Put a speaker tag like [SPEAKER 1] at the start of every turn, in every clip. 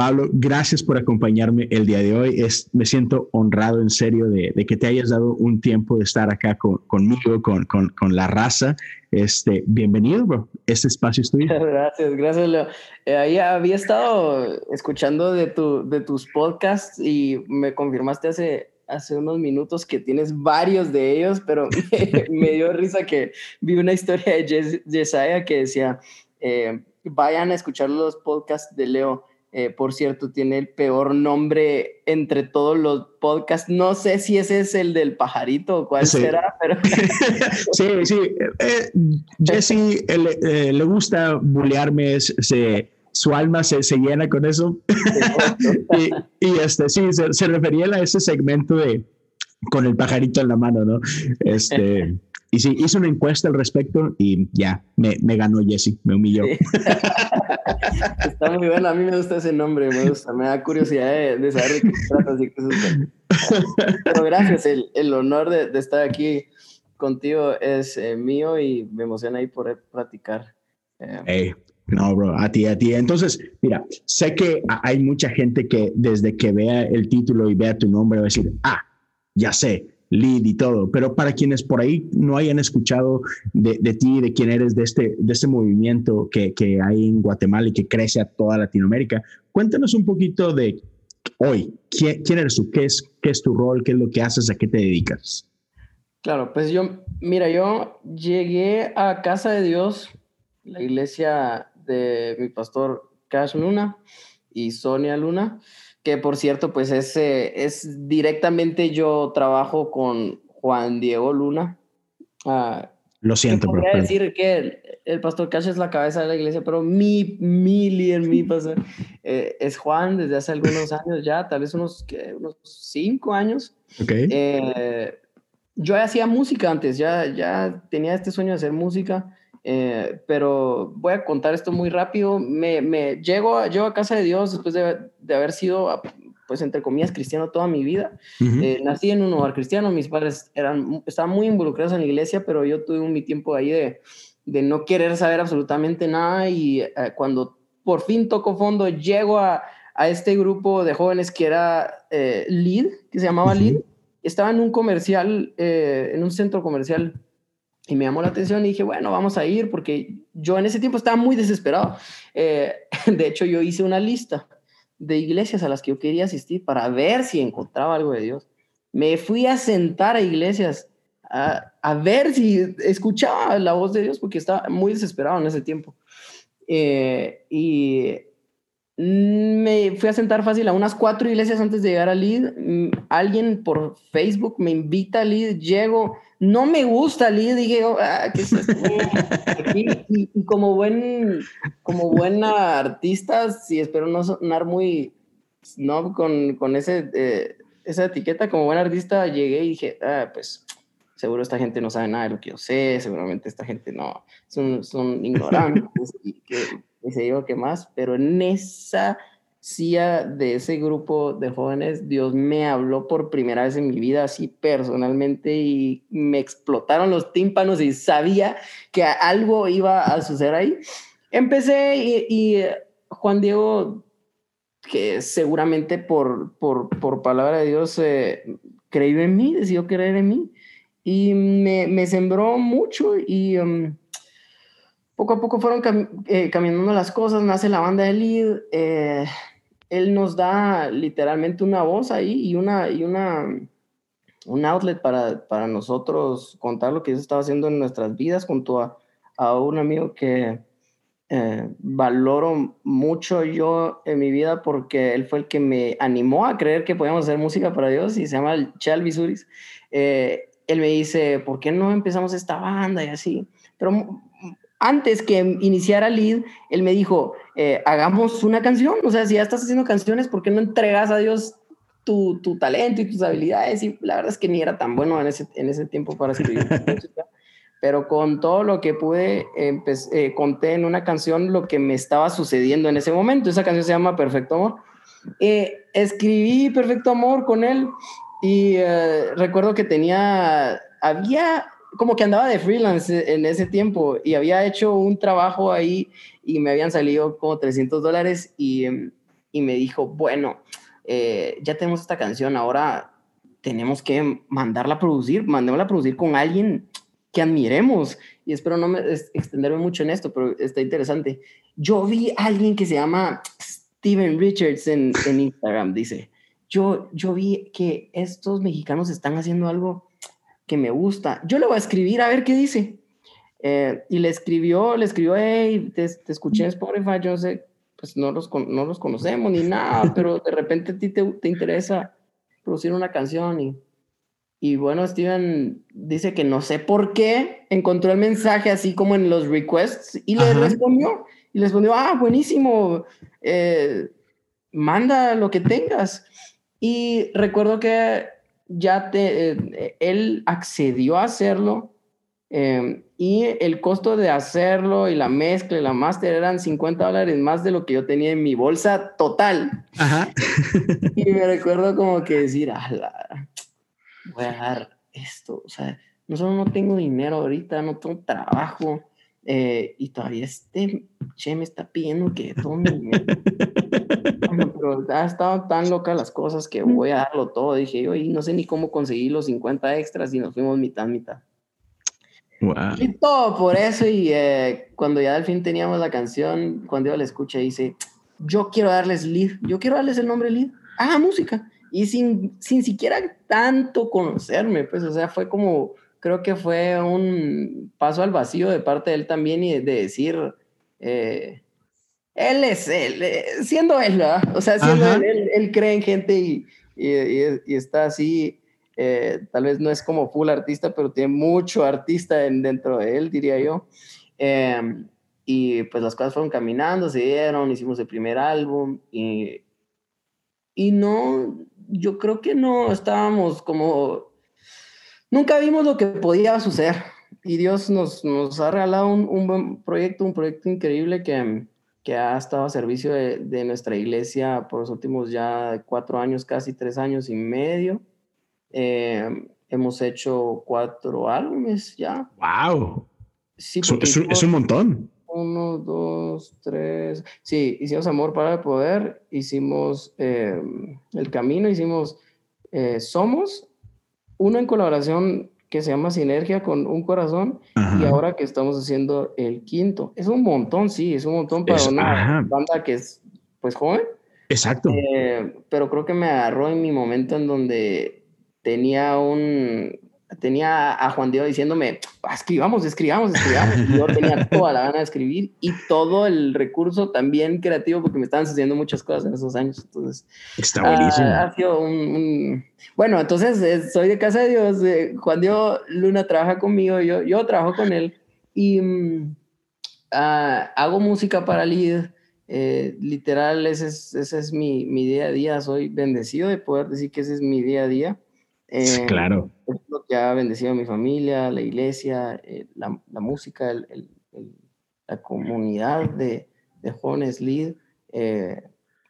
[SPEAKER 1] Pablo, gracias por acompañarme el día de hoy. Es, me siento honrado en serio de, que te hayas dado un tiempo de estar acá conmigo, con, la raza. Este, bienvenido, bro. Este espacio es tuyo.
[SPEAKER 2] Gracias, gracias, Leo. Eh, ahí había estado escuchando de, tu, de tus podcasts y me confirmaste hace, unos minutos que tienes varios de ellos, pero me, dio risa que vi una historia de Jesiah que decía, eh, vayan a escuchar los podcasts de Leo eh, por cierto, tiene el peor nombre entre todos los podcasts. No sé si ese es el del pajarito o cuál será, pero.
[SPEAKER 1] sí, sí. Eh, Jesse eh, le gusta bullearme, se, su alma se, se, llena con eso. y, y, este, sí, se, se, refería a ese segmento de con el pajarito en la mano, ¿no? Este. Y sí, hice una encuesta al respecto y ya, me, me ganó Jesse, me humilló.
[SPEAKER 2] Está muy bueno, a mí me gusta ese nombre, me gusta, me da curiosidad de, saber de qué se trata. Así que Pero gracias, el, el honor de, de, estar aquí contigo es eh, mío y me emociona ahí poder platicar.
[SPEAKER 1] Eh. no, bro, a ti, a ti. Entonces, mira, sé que hay mucha gente que desde que vea el título y vea tu nombre va a decir, ah, ya sé, lead y todo, pero para quienes por ahí no hayan escuchado de, de ti, de quién eres, de este, de este movimiento que, que, hay en Guatemala y que crece a toda Latinoamérica, cuéntanos un poquito de hoy, quién, quién eres tú, ¿Qué es, qué es tu rol, qué es lo que haces, a qué te dedicas.
[SPEAKER 2] Claro, pues yo, mira, yo llegué a Casa de Dios, la iglesia de mi pastor Cash Luna y Sonia Luna, que por cierto, pues es, eh, es directamente yo trabajo con Juan Diego Luna.
[SPEAKER 1] Ah, Lo siento,
[SPEAKER 2] Podría decir que el, pastor Cash es la cabeza de la iglesia, pero mi, mi líder, mi pastor, eh, es Juan desde hace algunos años ya, tal vez unos, unos cinco años.
[SPEAKER 1] Okay.
[SPEAKER 2] Eh, yo hacía música antes, ya, ya tenía este sueño de hacer música. Eh, pero voy a contar esto muy rápido. Me, me llego, a, llego a casa de Dios después de, de, haber sido, pues, entre comillas, cristiano toda mi vida. eh, nací en un hogar cristiano, mis padres eran, estaban muy involucrados en la iglesia, pero yo tuve mi tiempo ahí de, de no querer saber absolutamente nada y eh, cuando por fin toco fondo, llego a, a, este grupo de jóvenes que era eh, Lead, que se llamaba Lead. Estaba en un comercial, eh, en un centro comercial y me llamó la atención y dije, bueno, vamos a ir porque yo en ese tiempo estaba muy desesperado. Eh, de hecho, yo hice una lista de iglesias a las que yo quería asistir para ver si encontraba algo de Dios. Me fui a sentar a iglesias a, a ver si escuchaba la voz de Dios porque estaba muy desesperado en ese tiempo. Eh, y me fui a sentar fácil a unas cuatro iglesias antes de llegar a Lid. Mm, alguien por Facebook me invita a Lid, llego no me gusta Lee, dije, oh, ah, ¿qué es esto? y, y, como buen, como buena artista, si espero no sonar muy, no, con, con ese, eh, esa etiqueta, como buen artista, llegué y dije, ah, pues, seguro esta gente no sabe nada de lo que yo sé, seguramente esta gente no, son, son ignorantes, y que, y se digo que más, pero en esa de ese grupo de jóvenes, Dios me habló por primera vez en mi vida así personalmente y me explotaron los tímpanos y sabía que algo iba a suceder ahí. Empecé y, eh, Juan Diego, que seguramente por, por, por palabra de Dios eh, creyó en mí, decidió creer en mí y me, me sembró mucho y... Um, poco a poco fueron eh, caminando las cosas, nace la banda de Lead, eh, él nos da literalmente una voz ahí y una, y una, un outlet para, para nosotros contar lo que Dios estaba haciendo en nuestras vidas junto a, a un amigo que eh, valoro mucho yo en mi vida porque él fue el que me animó a creer que podíamos hacer música para Dios y se llama Chal Visuris. Eh, él me dice, ¿por qué no empezamos esta banda y así? Pero antes que iniciara Lead, él me dijo, eh, hagamos una canción, o sea, si ya estás haciendo canciones, ¿por qué no entregas a Dios tu, tu, talento y tus habilidades? Y la verdad es que ni era tan bueno en ese, en ese tiempo para escribir música, pero con todo lo que pude, eh, conté en una canción lo que me estaba sucediendo en ese momento. Esa canción se llama Perfecto Amor. Eh, escribí Perfecto Amor con él y eh, recuerdo que tenía, había como que andaba de freelance en ese tiempo y había hecho un trabajo ahí y me habían salido como 300 dólares y, y me dijo, bueno, ya tenemos esta canción, ahora tenemos que mandarla a producir, mandémosla a producir con alguien que admiremos. Y espero no me, extenderme mucho en esto, pero está interesante. Yo vi a alguien que se llama Steven Richards en, en Instagram, dice. Yo, yo vi que estos mexicanos están haciendo algo que me gusta. Yo le voy a escribir a ver qué dice. Eh, y le escribió, le escribió, hey, te, te, escuché en Spotify, yo sé, pues no los, no los conocemos ni nada, pero de repente a ti te, te interesa producir una canción y y bueno, Steven dice que no sé por qué encontró el mensaje así como en los requests y le respondió. Y le respondió, ah, buenísimo, eh, manda lo que tengas. Y recuerdo que ya te, eh, él accedió a hacerlo em, y el costo de hacerlo y la mezcla y la máster eran 50 dólares más de lo que yo tenía en mi bolsa total. Ajá. y me recuerdo como que decir, voy a dar esto, o sea, no solo no tengo dinero ahorita, no tengo trabajo, eh, y todavía este che me está pidiendo que dinero. pero ha estado tan loca las cosas que voy a darlo todo. Dije yo, y no sé ni cómo conseguir los 50 extras y nos fuimos mitad, mitad. Y todo por eso. Y eh, cuando ya al fin teníamos la canción, cuando yo la escuché, dice, yo quiero darles lead, yo quiero darles el nombre lead. Ah, música y sin, sin siquiera tanto conocerme, pues, o sea, fue como, creo que fue un paso al vacío de parte de él también y de, decir, eh, él es él, eh, siendo él, ¿verdad? O sea, siendo él, él, cree en gente y, y, y, está así, eh, tal vez no es como full artista, pero tiene mucho artista en, dentro de él, diría yo. Em, y pues las cosas fueron caminando, se dieron, hicimos el primer álbum y, y no, yo creo que no estábamos como, nunca vimos lo que podía suceder. Y Dios nos, nos ha regalado un, un buen proyecto, un proyecto increíble que, que ha estado a servicio de, de, nuestra iglesia por los últimos ya cuatro años, casi tres años y medio. Eh, hemos hecho cuatro álbumes ya.
[SPEAKER 1] ¡Wow! Sí, es, es, un montón.
[SPEAKER 2] Uno, dos, tres. Sí, hicimos Amor para el Poder, hicimos eh, El Camino, hicimos eh, Somos, uno en colaboración que se llama Sinergia con Un Corazón, y ahora que estamos haciendo el quinto. Es un montón, sí, es un montón para una banda que es, pues, joven.
[SPEAKER 1] Exacto.
[SPEAKER 2] Eh, pero creo que me agarró en mi momento en donde tenía un, tenía a Juan Diego diciéndome, ah, escribamos, escribamos, escribamos. Y yo tenía toda la gana de escribir y todo el recurso también creativo porque me estaban sucediendo muchas cosas en esos años. Entonces,
[SPEAKER 1] está buenísimo.
[SPEAKER 2] ha sido un, Bueno, entonces eh, soy de casa de Dios. Eh, Juan Diego Luna trabaja conmigo, yo, yo trabajo con él y mm, ah, hago música para Lid. Eh, literal, ese es, ese es mi, mi día a día. Soy bendecido de poder decir que ese es mi día a día.
[SPEAKER 1] Eh, claro.
[SPEAKER 2] Es lo que ha bendecido a mi familia, la iglesia, eh, la, la, música, el, el, la comunidad de, de jóvenes lead. Eh,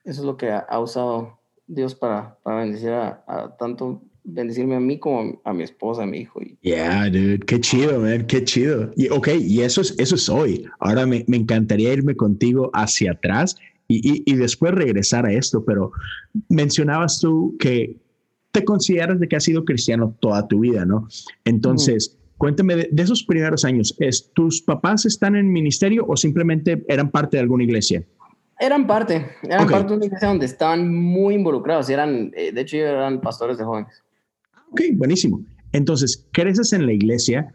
[SPEAKER 2] eso es lo que ha, ha, usado Dios para, para bendecir a, a, tanto bendecirme a mí como a mi esposa, a mi hijo.
[SPEAKER 1] Yeah, dude, qué chido, man, qué chido. Y, ok, y eso es, eso es hoy. Ahora me, me encantaría irme contigo hacia atrás y, y, y después regresar a esto, pero mencionabas tú que te consideras de que has sido cristiano toda tu vida, ¿no? Entonces, cuéntame de, esos primeros años, ¿es, ¿tus papás están en ministerio o simplemente eran parte de alguna iglesia?
[SPEAKER 2] Eran parte, eran parte de una iglesia donde estaban muy involucrados, eran, eh, de hecho, eran pastores de jóvenes.
[SPEAKER 1] Ok, buenísimo. Entonces, creces en la iglesia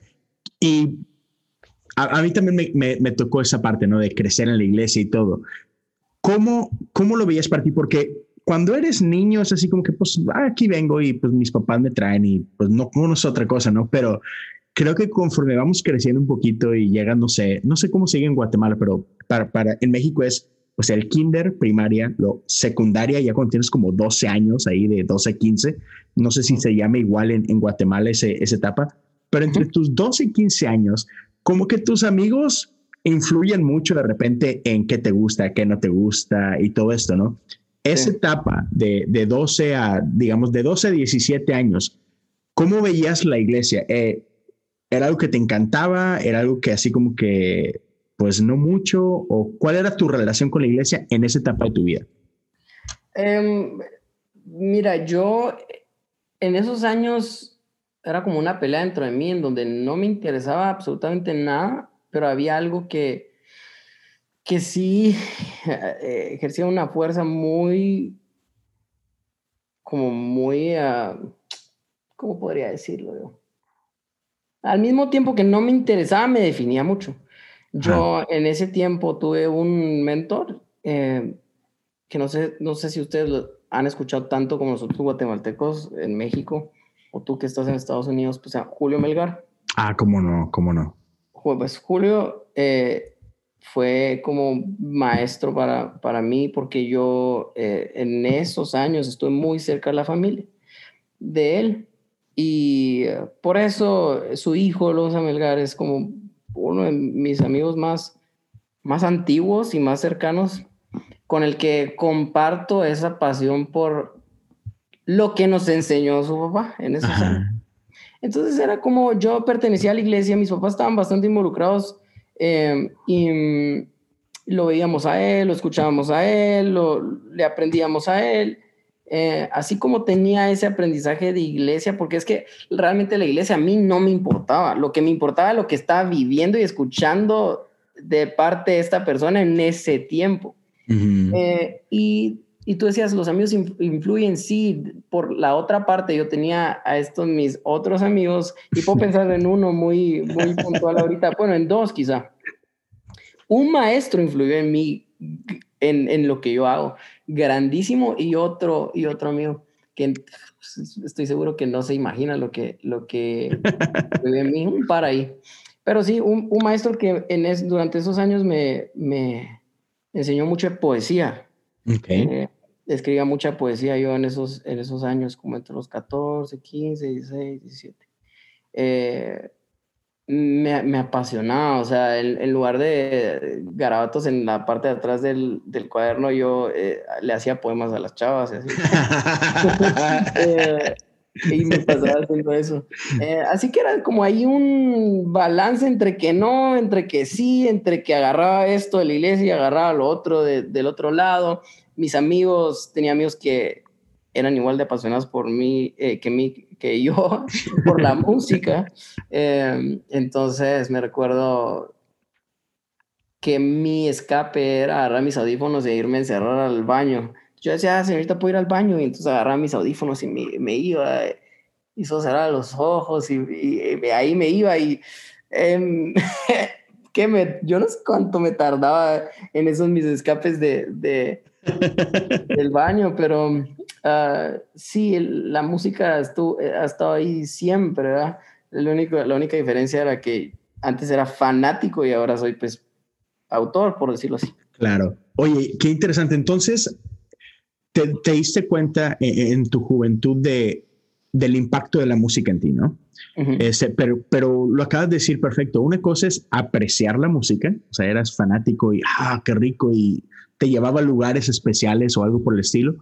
[SPEAKER 1] y a, a mí también me, me, me, tocó esa parte, ¿no? De crecer en la iglesia y todo. ¿Cómo, cómo lo veías para ti? Porque cuando eres niño es así como que, pues, ah, aquí vengo y pues mis papás me traen y pues no, no es otra cosa, ¿no? Pero creo que conforme vamos creciendo un poquito y llega, no sé, no sé cómo sigue en Guatemala, pero para, para en México es, o sea, el kinder, primaria, lo secundaria, ya cuando tienes como 12 años, ahí de 12 a 15, no sé si se llama igual en, en Guatemala ese, esa etapa, pero entre tus 12 y 15 años, como que tus amigos influyen mucho de repente en qué te gusta, qué no te gusta y todo esto, ¿no? Esa etapa de, de 12 a, digamos, de 12 a 17 años, ¿cómo veías la iglesia? Eh, ¿Era algo que te encantaba? ¿Era algo que así como que, pues no mucho? ¿O cuál era tu relación con la iglesia en esa etapa de tu vida?
[SPEAKER 2] Em, mira, yo en esos años era como una pelea dentro de mí en donde no me interesaba absolutamente nada, pero había algo que, que sí eh, ejercía una fuerza muy, como muy, uh, ¿cómo podría decirlo yo? Al mismo tiempo que no me interesaba, me definía mucho. Yo en ese tiempo tuve un mentor, eh, que no sé, no sé si ustedes lo han escuchado tanto como nosotros guatemaltecos en México, o tú que estás en Estados Unidos, pues Julio Melgar.
[SPEAKER 1] Ah, cómo no, cómo no.
[SPEAKER 2] Pues Julio eh, fue como maestro para, para mí porque yo eh, en esos años estuve muy cerca de la familia de él y eh, por eso su hijo, Los Amelgar, es como uno de mis amigos más, más antiguos y más cercanos con el que comparto esa pasión por lo que nos enseñó su papá en esos años. Entonces era como yo pertenecía a la iglesia, mis papás estaban bastante involucrados Em, y mm, lo veíamos a él, lo escuchábamos a él, lo, le aprendíamos a él. Eh, así como tenía ese aprendizaje de iglesia, porque es que realmente la iglesia a mí no me importaba, lo que me importaba lo que estaba viviendo y escuchando de parte de esta persona en ese tiempo. Eh, y, y, tú decías, los amigos influyen, sí, por la otra parte yo tenía a estos mis otros amigos y puedo pensar en uno muy, muy puntual ahorita, bueno, en dos quizá un maestro influyó en mí, en, en, lo que yo hago, grandísimo, y otro, y otro amigo, que estoy seguro que no se imagina lo que, lo que en mí, un par ahí. Pero sí, un, un maestro que en es, durante esos años me, me enseñó mucho de poesía. Eh, escribía mucha poesía yo en esos, en esos años, como entre los 14, 15, 16, 17. Eh, me, me, apasionaba, o sea, en, lugar de garabatos en la parte de atrás del, del cuaderno, yo eh, le hacía poemas a las chavas y así. Eh, y me pasaba haciendo eso. Eh, así que era como ahí un balance entre que no, entre que sí, entre que agarraba esto de la iglesia y agarraba lo otro del otro lado. Mis amigos, tenía amigos que eran igual de apasionados por mí que mí que yo por la música. Em, entonces me recuerdo que mi escape era agarrar mis audífonos e irme a encerrar al baño. Yo decía, ah, señorita, puedo ir al baño. Y entonces agarraba mis audífonos y me, iba. Y cerrar los ojos y, ahí me iba. Y eh, que me, yo no sé cuánto me tardaba en esos mis escapes de, de del baño, pero uh, sí, la música estuvo, eh, ha estado ahí siempre, ¿verdad? Lo único, la única diferencia era que antes era fanático y ahora soy pues autor, por decirlo así.
[SPEAKER 1] Claro. Oye, qué interesante. Entonces, te, te diste cuenta en, en, tu juventud de, del impacto de la música en ti, ¿no? este, pero, pero lo acabas de decir perfecto. Una cosa es apreciar la música, o sea, eras fanático y, ah, qué rico, y te llevaba a lugares especiales o algo por el estilo.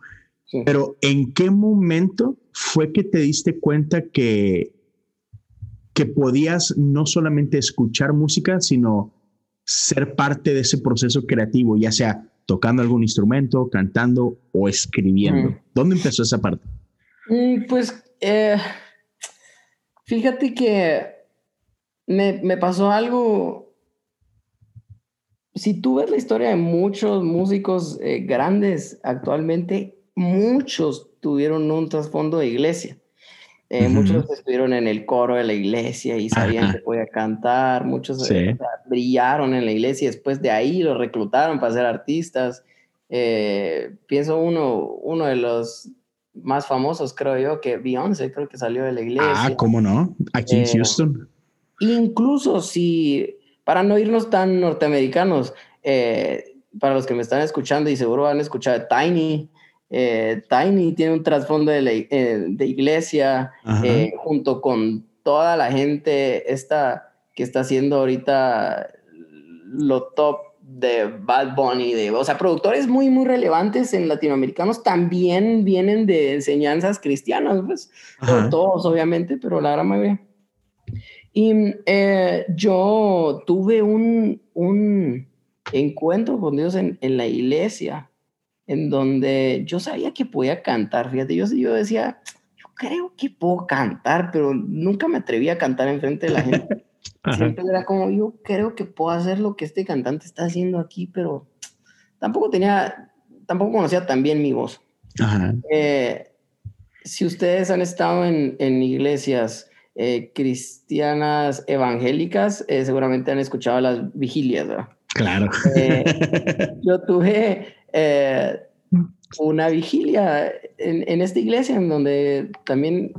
[SPEAKER 1] Pero ¿en qué momento fue que te diste cuenta que, que podías no solamente escuchar música, sino ser parte de ese proceso creativo, ya sea tocando algún instrumento, cantando o escribiendo? ¿Dónde empezó esa parte?
[SPEAKER 2] Mm, pues eh, fíjate que me, me pasó algo si tú ves la historia de muchos músicos eh, grandes actualmente, muchos tuvieron un trasfondo de iglesia. Eh, muchos estuvieron en el coro de la iglesia y sabían que podía cantar, muchos eh, brillaron en la iglesia y después de ahí los reclutaron para ser artistas. pienso uno, uno de los más famosos, creo yo, que Beyoncé, creo que salió de la iglesia.
[SPEAKER 1] Ah, ¿cómo no? Aquí en Houston.
[SPEAKER 2] Incluso si para no irnos tan norteamericanos, eh, para los que me están escuchando y seguro han escuchado Tiny, eh, Tiny tiene un trasfondo de, eh, de, iglesia junto con toda la gente esta que está haciendo ahorita lo top de Bad Bunny, de, o sea, productores muy, muy relevantes en latinoamericanos también vienen de enseñanzas cristianas, pues, no todos obviamente, pero la gran mayoría. Y eh, yo tuve un, un, encuentro con Dios en, en, la iglesia, en donde yo sabía que podía cantar, fíjate, yo, yo decía, yo creo que puedo cantar, pero nunca me atreví a cantar en frente de la gente. Siempre era como, yo creo que puedo hacer lo que este cantante está haciendo aquí, pero tampoco tenía, tampoco conocía tan bien mi voz. Eh, si ustedes han estado en, en iglesias eh, cristianas evangélicas, eh, seguramente han escuchado las vigilias, ¿verdad?
[SPEAKER 1] Claro.
[SPEAKER 2] yo tuve una vigilia en, en, esta iglesia en donde también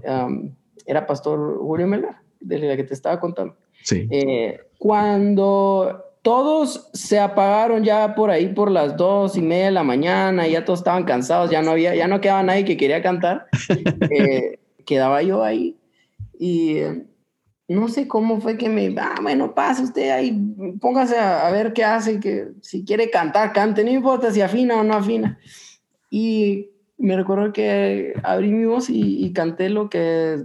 [SPEAKER 2] era pastor Julio Melgar, de la que te estaba contando.
[SPEAKER 1] Sí.
[SPEAKER 2] Eh, cuando todos se apagaron ya por ahí por las dos y media de la mañana, ya todos estaban cansados, ya no había, ya no quedaba nadie que quería cantar, eh, quedaba yo ahí y eh, no sé cómo fue que me, ah, bueno, pase usted ahí, póngase a, ver qué hace, que si quiere cantar, cante, no importa si afina o no afina. Y me recuerdo que abrí mi voz y, y canté lo que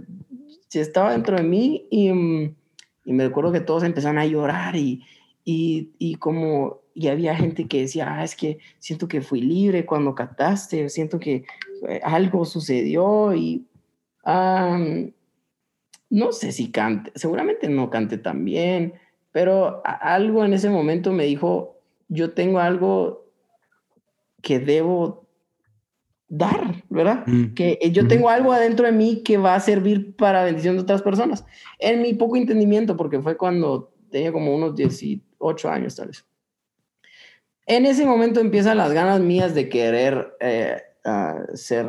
[SPEAKER 2] estaba dentro de mí y mm, y me recuerdo que todos empezaron a llorar y, y, y como, y había gente que decía, ah, es que siento que fui libre cuando cantaste, siento que eh, algo sucedió y no sé si cante, seguramente no cante tan bien, pero algo en ese momento me dijo, yo tengo algo que debo dar, ¿verdad? Mm, que eh, yo tengo algo adentro de mí que va a servir para bendición de otras personas. En mi poco entendimiento, porque fue cuando tenía como unos 18 años tal vez. En ese momento empiezan las ganas mías de querer eh, hacer,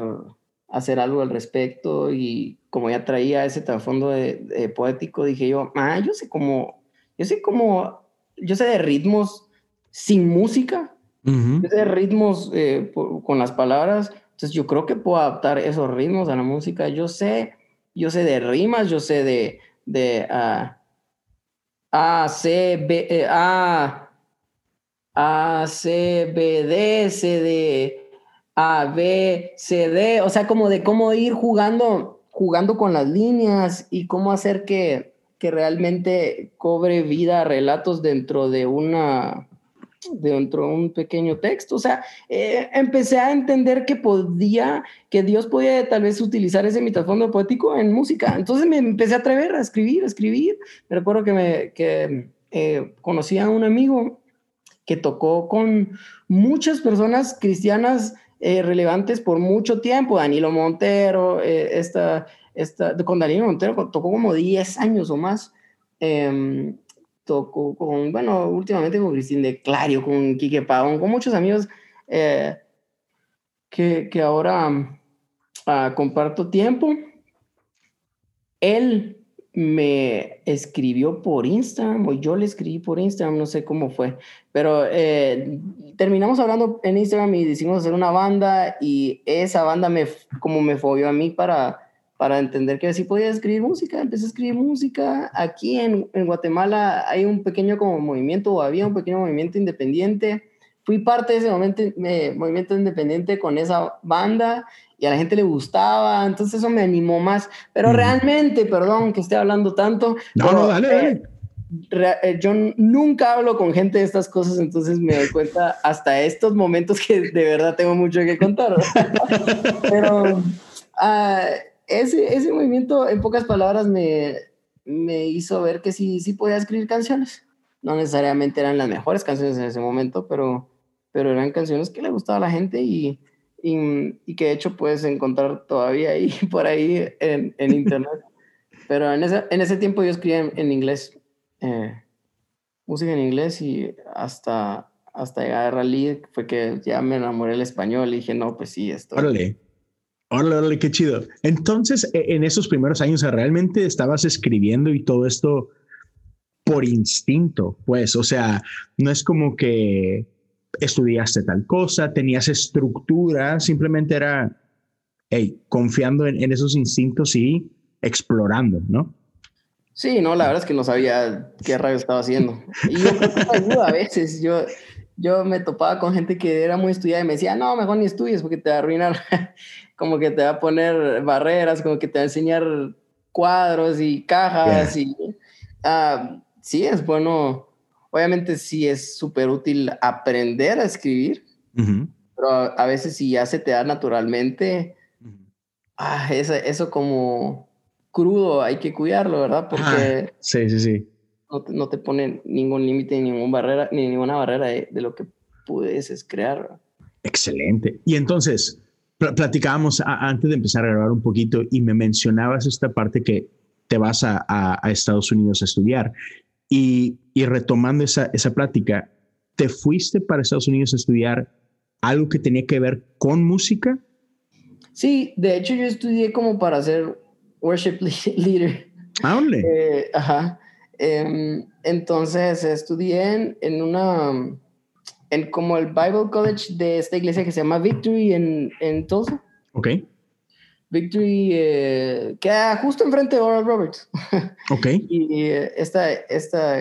[SPEAKER 2] hacer algo al respecto y como ya traía ese trasfondo de, poético, dije yo, ah, yo sé cómo, yo sé cómo, yo sé de ritmos sin música, yo sé de ritmos eh, con las palabras, entonces yo creo que puedo adaptar esos ritmos a la música. Yo sé, yo sé de rimas, yo sé de, de uh, A, C, B, eh, A, A, C, B, D, C, D, A, B, C, D. O sea, como de cómo ir jugando, jugando con las líneas y cómo hacer que, que realmente cobre vida relatos dentro de una dentro de un pequeño texto. O sea, eh, empecé a entender que podía, que Dios podía tal vez utilizar ese mitafondo poético en música. Entonces me empecé a atrever a escribir, a escribir. Me recuerdo que, me, que eh, conocí a un amigo que tocó con muchas personas cristianas eh, relevantes por mucho tiempo, Danilo Montero, esta, esta, con Danilo Montero tocó como 10 años o más. Em, tocó con, bueno, últimamente con Cristín de Clario, con Quique Pavón, con muchos amigos eh, que, que, ahora ah, comparto tiempo. Él me escribió por Instagram, o yo le escribí por Instagram, no sé cómo fue, pero eh, terminamos hablando en Instagram y decidimos hacer una banda y esa banda me, como me fobió a mí para para entender que así podía escribir música. Empecé a escribir música. Aquí en, en, Guatemala hay un pequeño como movimiento, o había un pequeño movimiento independiente. Fui parte de ese momento, movimiento independiente con esa banda y a la gente le gustaba, entonces eso me animó más. Pero realmente, perdón que esté hablando tanto.
[SPEAKER 1] No, no, dale, dale.
[SPEAKER 2] Eh, eh, yo nunca hablo con gente de estas cosas, entonces me doy cuenta hasta estos momentos que de verdad tengo mucho que contar. Pero uh, ese, ese movimiento, en pocas palabras, me, me hizo ver que sí, sí podía escribir canciones. No necesariamente eran las mejores canciones en ese momento, pero, pero eran canciones que le gustaba a la gente y, y, y que de hecho puedes encontrar todavía ahí, por ahí en, en internet. pero en ese, en ese tiempo yo escribía en, inglés, eh, música en inglés y hasta, hasta llegar a Rally fue que ya me enamoré del español y dije, no, pues sí, esto.
[SPEAKER 1] Órale. Órale, órale, qué chido. Entonces, e, en esos primeros años, ¿realmente estabas escribiendo y todo esto por instinto? Pues, o sea, no es como que estudiaste tal cosa, tenías estructura, simplemente era, hey, confiando en, esos instintos y explorando, ¿no?
[SPEAKER 2] Sí, no, la verdad es que no sabía qué radio estaba haciendo. Y yo creo que ayuda a veces. Yo, yo me topaba con gente que era muy estudiada y me decía, no, mejor ni estudies porque te va a arruinar, como que te va a poner barreras, como que te va a enseñar cuadros y cajas. Y uh, sí, es bueno, obviamente sí es súper útil aprender a escribir, pero a, veces si ya se te da naturalmente, ah, eso, eso como crudo hay que cuidarlo, ¿verdad? Porque...
[SPEAKER 1] sí, sí, sí
[SPEAKER 2] no te, pone ningún límite, ni, ningún barrera, ni ninguna barrera de, lo que puedes crear.
[SPEAKER 1] Excelente. Y entonces, platicábamos antes de empezar a grabar un poquito y me mencionabas esta parte que te vas a, a, Estados Unidos a estudiar. Y, y, retomando esa, esa plática, ¿te fuiste para Estados Unidos a estudiar algo que tenía que ver con música?
[SPEAKER 2] Sí, de hecho yo estudié como para ser worship leader.
[SPEAKER 1] Ah,
[SPEAKER 2] eh, ajá. Em, entonces estudié en, una, en como el Bible College de esta iglesia que se llama Victory en, en Tulsa.
[SPEAKER 1] Ok.
[SPEAKER 2] Victory eh, queda justo enfrente de Oral Roberts.
[SPEAKER 1] Ok.
[SPEAKER 2] y eh, esta, esta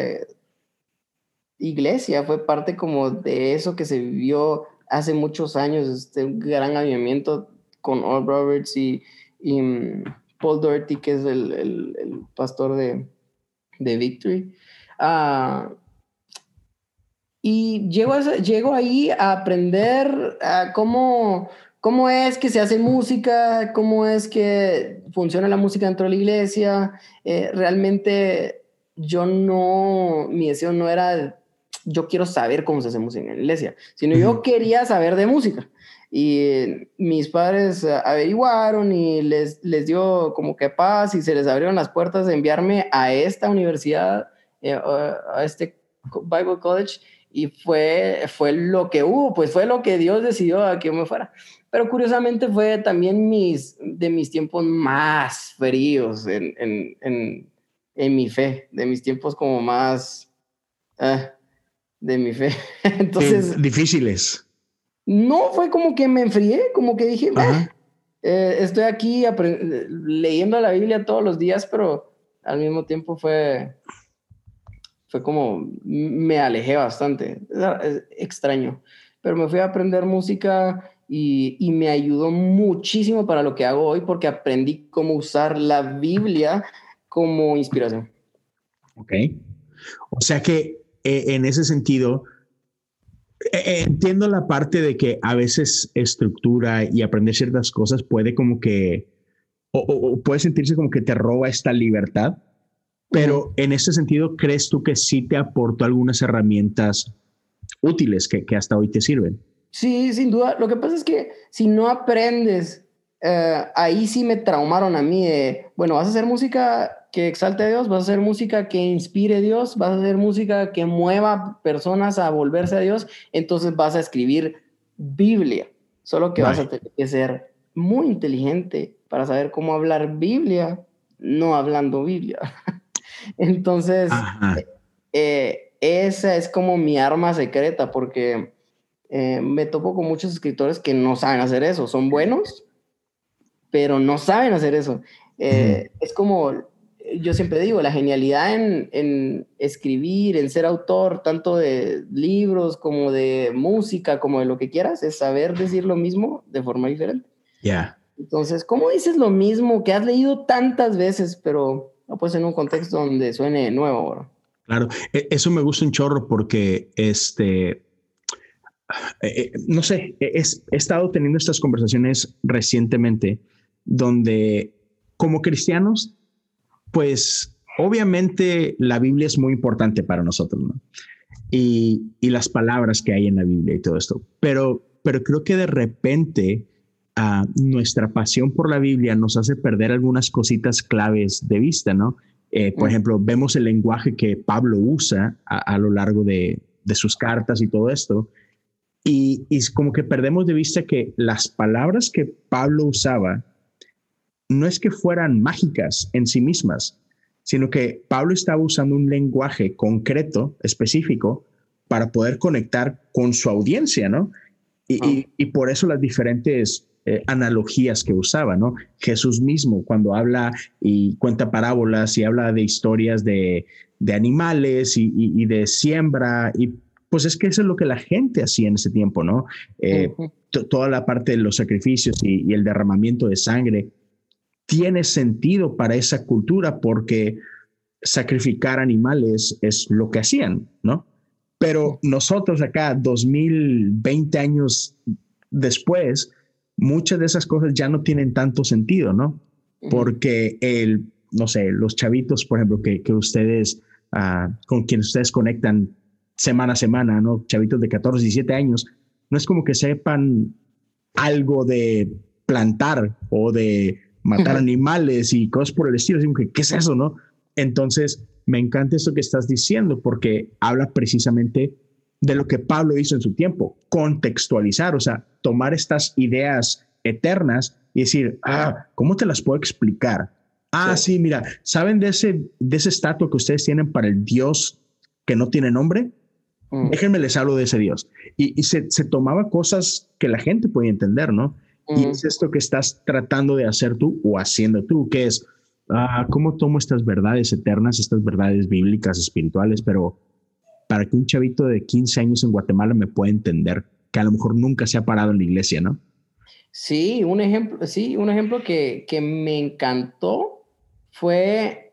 [SPEAKER 2] iglesia fue parte como de eso que se vivió hace muchos años, este gran avivamiento con Oral Roberts y, y mm, Paul Doherty, que es el, el, el pastor de, de Victory. Ah, y llego, llego ahí a aprender cómo, cómo es que se hace música, cómo es que funciona la música dentro de la iglesia. Eh, realmente yo no, mi deseo no era, yo quiero saber cómo se hace música en la iglesia, sino yo quería saber de música. Y mis padres averiguaron y les, les dio como que paz y se les abrieron las puertas de enviarme a esta universidad, eh, a este Bible College, y fue, fue lo que hubo, pues fue lo que Dios decidió a que yo me fuera. Pero curiosamente fue también mis, de mis tiempos más fríos en, en, en, en mi fe, de mis tiempos como más... Ah, de mi fe. Entonces...
[SPEAKER 1] difíciles.
[SPEAKER 2] No, fue como que me enfrié, como que dije, eh, estoy aquí leyendo la Biblia todos los días, pero al mismo tiempo fue, fue como, me alejé bastante, es extraño, pero me fui a aprender música y, y, me ayudó muchísimo para lo que hago hoy porque aprendí cómo usar la Biblia como inspiración.
[SPEAKER 1] Ok. O sea que eh, en ese sentido, eh, entiendo la parte de que a veces estructura y aprender ciertas cosas puede como que, o, puede sentirse como que te roba esta libertad, pero en ese sentido, ¿crees tú que sí te aportó algunas herramientas útiles que, que hasta hoy te sirven?
[SPEAKER 2] Sí, sin duda. Lo que pasa es que si no aprendes, eh, ahí sí me traumaron a mí de, bueno, vas a hacer música que exalte a Dios, vas a hacer música que inspire a Dios, vas a hacer música que mueva personas a volverse a Dios, entonces vas a escribir Biblia. Solo que vas a tener que ser muy inteligente para saber cómo hablar Biblia, no hablando Biblia. entonces, eh, esa es como mi arma secreta, porque eh, me topo con muchos escritores que no saben hacer eso, son buenos, pero no saben hacer eso. Eh, es como yo siempre digo, la genialidad en, escribir, en ser autor, tanto de libros como de música, como de lo que quieras, es saber decir lo mismo de forma diferente.
[SPEAKER 1] Ya.
[SPEAKER 2] Entonces, ¿cómo dices lo mismo que has leído tantas veces, pero no puedes en un contexto donde suene nuevo?
[SPEAKER 1] Claro, e, eso me gusta un chorro porque, este, eh, eh, no sé, he estado teniendo estas conversaciones recientemente donde como cristianos pues obviamente la Biblia es muy importante para nosotros, ¿no? Y, las palabras que hay en la Biblia y todo esto. Pero, pero creo que de repente ah, nuestra pasión por la Biblia nos hace perder algunas cositas claves de vista, ¿no? Eh, por ejemplo, vemos el lenguaje que Pablo usa a, lo largo de, sus cartas y todo esto. Y, y como que perdemos de vista que las palabras que Pablo usaba no es que fueran mágicas en sí mismas, sino que Pablo estaba usando un lenguaje concreto, específico, para poder conectar con su audiencia, ¿no? Y, por eso las diferentes eh, analogías que usaba, ¿no? Jesús mismo cuando habla y cuenta parábolas y habla de historias de, de animales y, de siembra y pues es que eso es lo que la gente hacía en ese tiempo, ¿no? Eh, toda la parte de los sacrificios y, el derramamiento de sangre tiene sentido para esa cultura porque sacrificar animales es lo que hacían, ¿no? Pero nosotros acá, 2020 años después, muchas de esas cosas ya no tienen tanto sentido, ¿no? Porque el, no sé, los chavitos, por ejemplo, que, que ustedes, uh, con quienes ustedes conectan semana a semana, ¿no? Chavitos de 14, 17 años, no es como que sepan algo de plantar o de matar animales y cosas por el estilo, sino que, ¿qué es eso, no? Entonces, me encanta eso que estás diciendo porque habla precisamente de lo que Pablo hizo en su tiempo, contextualizar, o sea, tomar estas ideas eternas y decir, ah, ¿cómo te las puedo explicar? Ah, sí, mira, ¿saben de ese, de ese estatua que ustedes tienen para el Dios que no tiene nombre? Mm. Déjenme les hablo de ese Dios. Y, se, tomaba cosas que la gente podía entender, ¿no? Y es esto que estás tratando de hacer tú o haciendo tú, que es, ah, ¿cómo tomo estas verdades eternas, estas verdades bíblicas, espirituales, pero para que un chavito de 15 años en Guatemala me pueda entender, que a lo mejor nunca se ha parado en la iglesia, ¿no?
[SPEAKER 2] Sí, un ejemplo, sí, un ejemplo que, que me encantó fue,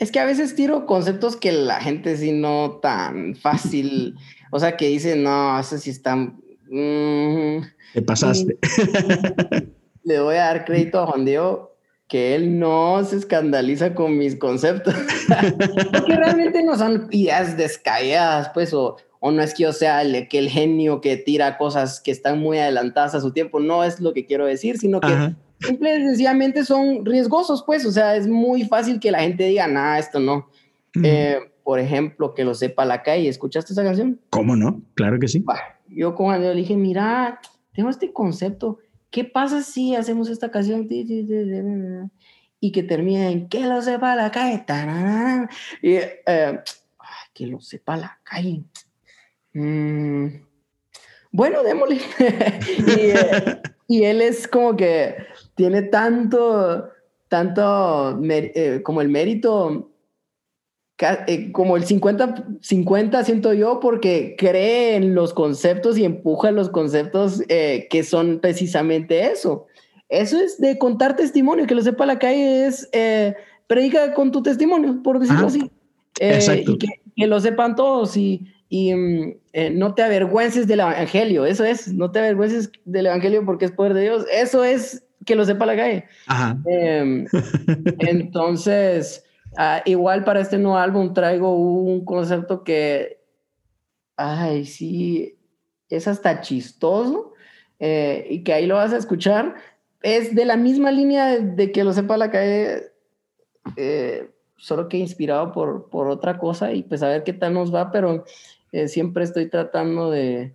[SPEAKER 2] es que a veces tiro conceptos que la gente sí no tan fácil, o sea, que dice, no, eso sí están...
[SPEAKER 1] Mm, Te pasaste.
[SPEAKER 2] Le voy a dar crédito a Juan Diego que él no se escandaliza con mis conceptos. Porque realmente no son ideas descalladas, pues, o, o no es que yo sea el, que el genio que tira cosas que están muy adelantadas a su tiempo, no es lo que quiero decir, sino que simple y sencillamente son riesgosos, pues, o sea, es muy fácil que la gente diga, nada, esto no. Eh, por ejemplo, que lo sepa la calle, ¿escuchaste esa canción?
[SPEAKER 1] ¿Cómo no? Claro que sí.
[SPEAKER 2] yo como le dije, mira, tengo este concepto ¿qué pasa si hacemos esta canción y que termina en que lo sepa la calle? Y, eh, que lo sepa la calle. Mm, bueno, démosle. Eh, y, él es como que tiene tanto, tanto eh, como el mérito eh, como el 50, 50 siento yo, porque cree en los conceptos y empuja los conceptos eh, que son precisamente eso. Eso es de contar testimonio, que lo sepa la calle es predica con tu testimonio, por decirlo así. y que, lo sepan todos y, y mm, no te avergüences del evangelio, eso es, no te avergüences del evangelio porque es poder de Dios, eso es que lo sepa la calle. Em, entonces, Ah, igual para este nuevo álbum traigo un concepto que, ay, sí, es hasta chistoso eh, y que ahí lo vas a escuchar. Es de la misma línea de, que lo sepa la calle, eh, solo que inspirado por, por otra cosa y pues a ver qué tal nos va, pero eh, siempre estoy tratando de,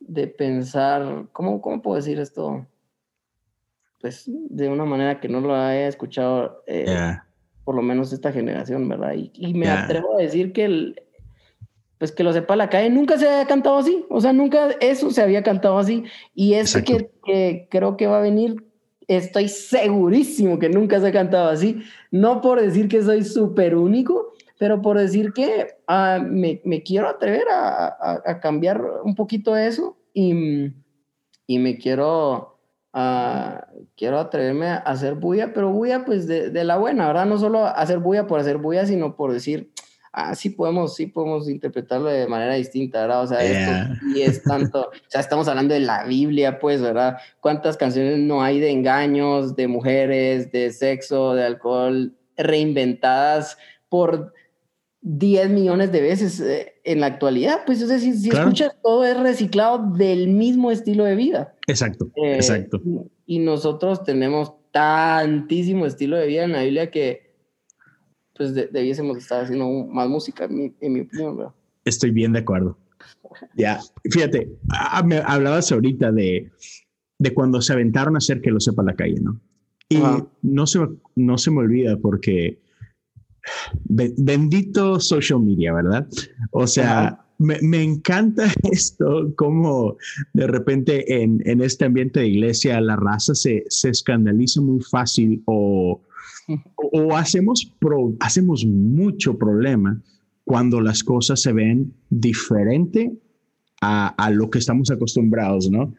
[SPEAKER 2] de pensar, ¿cómo, ¿cómo puedo decir esto? Pues de una manera que no lo haya escuchado por lo menos esta generación, ¿verdad? Y, me atrevo a decir que el, pues que lo sepa la calle, nunca se había cantado así, o sea, nunca eso se había cantado así. Y ese que, que, creo que va a venir, estoy segurísimo que nunca se ha cantado así, no por decir que soy súper único, pero por decir que ah, me, me, quiero atrever a, a, a, cambiar un poquito eso y, y me quiero Ah, quiero atreverme a hacer bulla, pero bulla pues de, de, la buena, ¿verdad? No solo hacer bulla por hacer bulla, sino por decir, ah, sí podemos, sí podemos interpretarlo de manera distinta, ¿verdad? O sea, esto y es tanto, o sea, estamos hablando de la Biblia, pues, ¿verdad? ¿Cuántas canciones no hay de engaños, de mujeres, de sexo, de alcohol, reinventadas por 10 millones de veces eh, en la actualidad? Pues, es decir, si escuchas, todo es reciclado del mismo estilo de vida.
[SPEAKER 1] Exacto, eh, exacto.
[SPEAKER 2] Y nosotros tenemos tantísimo estilo de vida en la Biblia que pues debiésemos estar haciendo más música, en mi, opinión.
[SPEAKER 1] Estoy bien de acuerdo. Ya, fíjate, ah, me hablabas ahorita de, de cuando se aventaron a hacer que lo sepa la calle, ¿no? Y no se, no se me olvida porque bendito social media, ¿verdad? O sea, me, encanta esto, como de repente en, en, este ambiente de iglesia la raza se, se escandaliza muy fácil o, o, hacemos, hacemos mucho problema cuando las cosas se ven diferente a, a lo que estamos acostumbrados, ¿no?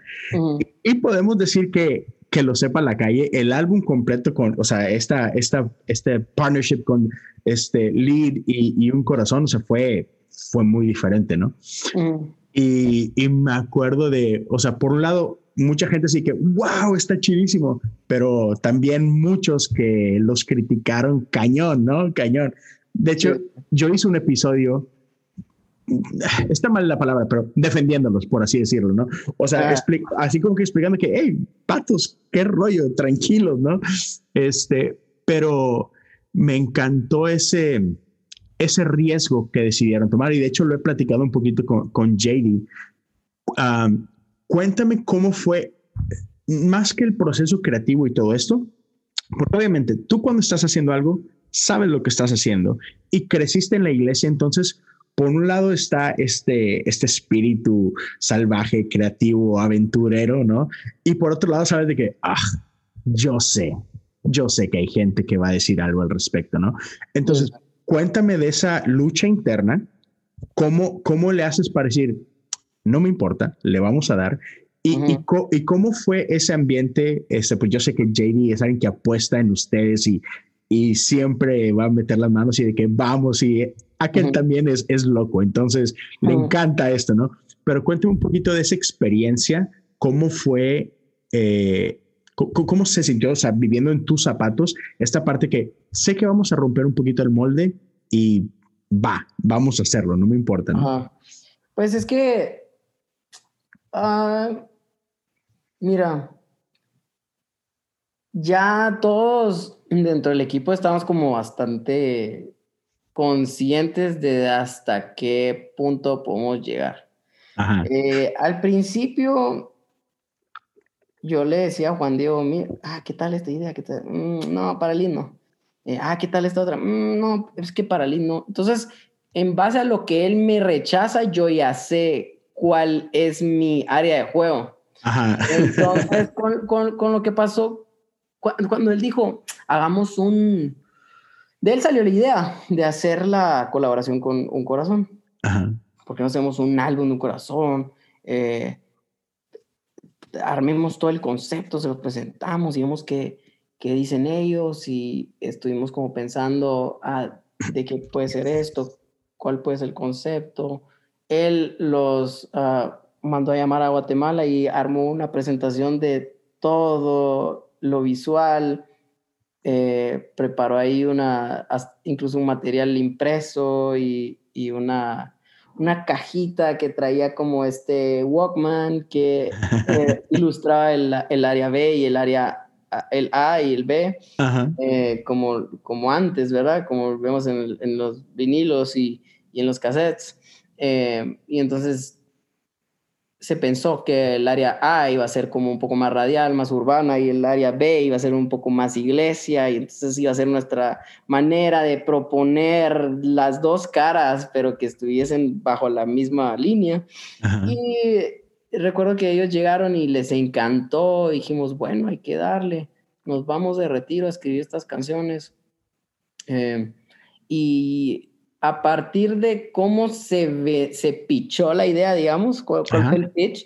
[SPEAKER 1] y, y, podemos decir que, que lo sepa la calle, el álbum completo con, o sea, esta, esta, este partnership con este lead y, y un corazón, o sea, fue fue muy diferente, ¿no? Mm. Y, y, me acuerdo de, o sea, por un lado, mucha gente sí que, wow, está chidísimo, pero también muchos que los criticaron cañón, ¿no? Cañón. De hecho, yo hice un episodio, está mal la palabra, pero defendiéndolos, por así decirlo, ¿no? O sea, ah. así como que explicando que, hey, patos, qué rollo, tranquilos, ¿no? Este, pero me encantó ese, ese riesgo que decidieron tomar. Y de hecho lo he platicado un poquito con, con JD. cuéntame cómo fue, más que el proceso creativo y todo esto, porque obviamente tú cuando estás haciendo algo, sabes lo que estás haciendo y creciste en la iglesia, entonces, por un lado está este, este espíritu salvaje, creativo, aventurero, ¿no? Y por otro lado sabes de que, ah, yo sé, yo sé que hay gente que va a decir algo al respecto, ¿no? Entonces, cuéntame de esa lucha interna, cómo, cómo le haces para decir, no me importa, le vamos a dar. Y, y, cómo fue ese ambiente? Este, pues yo sé que JD es alguien que apuesta en ustedes y, y siempre va a meter las manos y de que vamos y aquel también es, es loco, entonces le encanta esto, ¿no? Pero cuéntame un poquito de esa experiencia, cómo fue eh, ¿Cómo se sintió, o sea, viviendo en tus zapatos, esta parte que sé que vamos a romper un poquito el molde y va, vamos a hacerlo, no me importa. ¿no?
[SPEAKER 2] Pues es que, ah, mira, ya todos dentro del equipo estamos como bastante conscientes de hasta qué punto podemos llegar. Eh, al principio yo le decía a Juan Diego, ah, ¿qué tal esta idea? ¿Qué tal? Mm, no, para el. Eh, ah, ¿qué tal esta otra? Mm, no, es que para el no. Entonces, en base a lo que él me rechaza, yo ya sé cuál es mi área de juego. Ajá. Entonces, con, con, con, lo que pasó, cuando él dijo, hagamos un... De él salió la idea de hacer la colaboración con Un Corazón. Ajá. Porque no hacemos un álbum de Un Corazón. Eh, armemos todo el concepto, se lo presentamos y vemos qué, qué dicen ellos y estuvimos como pensando ah, de qué puede ser esto, cuál puede ser el concepto. Él los ah, mandó a llamar a Guatemala y armó una presentación de todo lo visual, eh, preparó ahí una, incluso un material impreso y, y una una cajita que traía como este Walkman que eh, ilustraba el, el, área B y el área el A y el B, eh, como, como antes, ¿verdad? Como vemos en, en los vinilos y, y, en los cassettes. Eh, y entonces se pensó que el área A iba a ser como un poco más radial, más urbana, y el área B iba a ser un poco más iglesia, y entonces iba a ser nuestra manera de proponer las dos caras, pero que estuviesen bajo la misma línea. Y recuerdo que ellos llegaron y les encantó, dijimos, bueno, hay que darle, nos vamos de retiro a escribir estas canciones. Eh, y a partir de cómo se, ve, se pichó la idea, digamos, cuál, fue el pitch,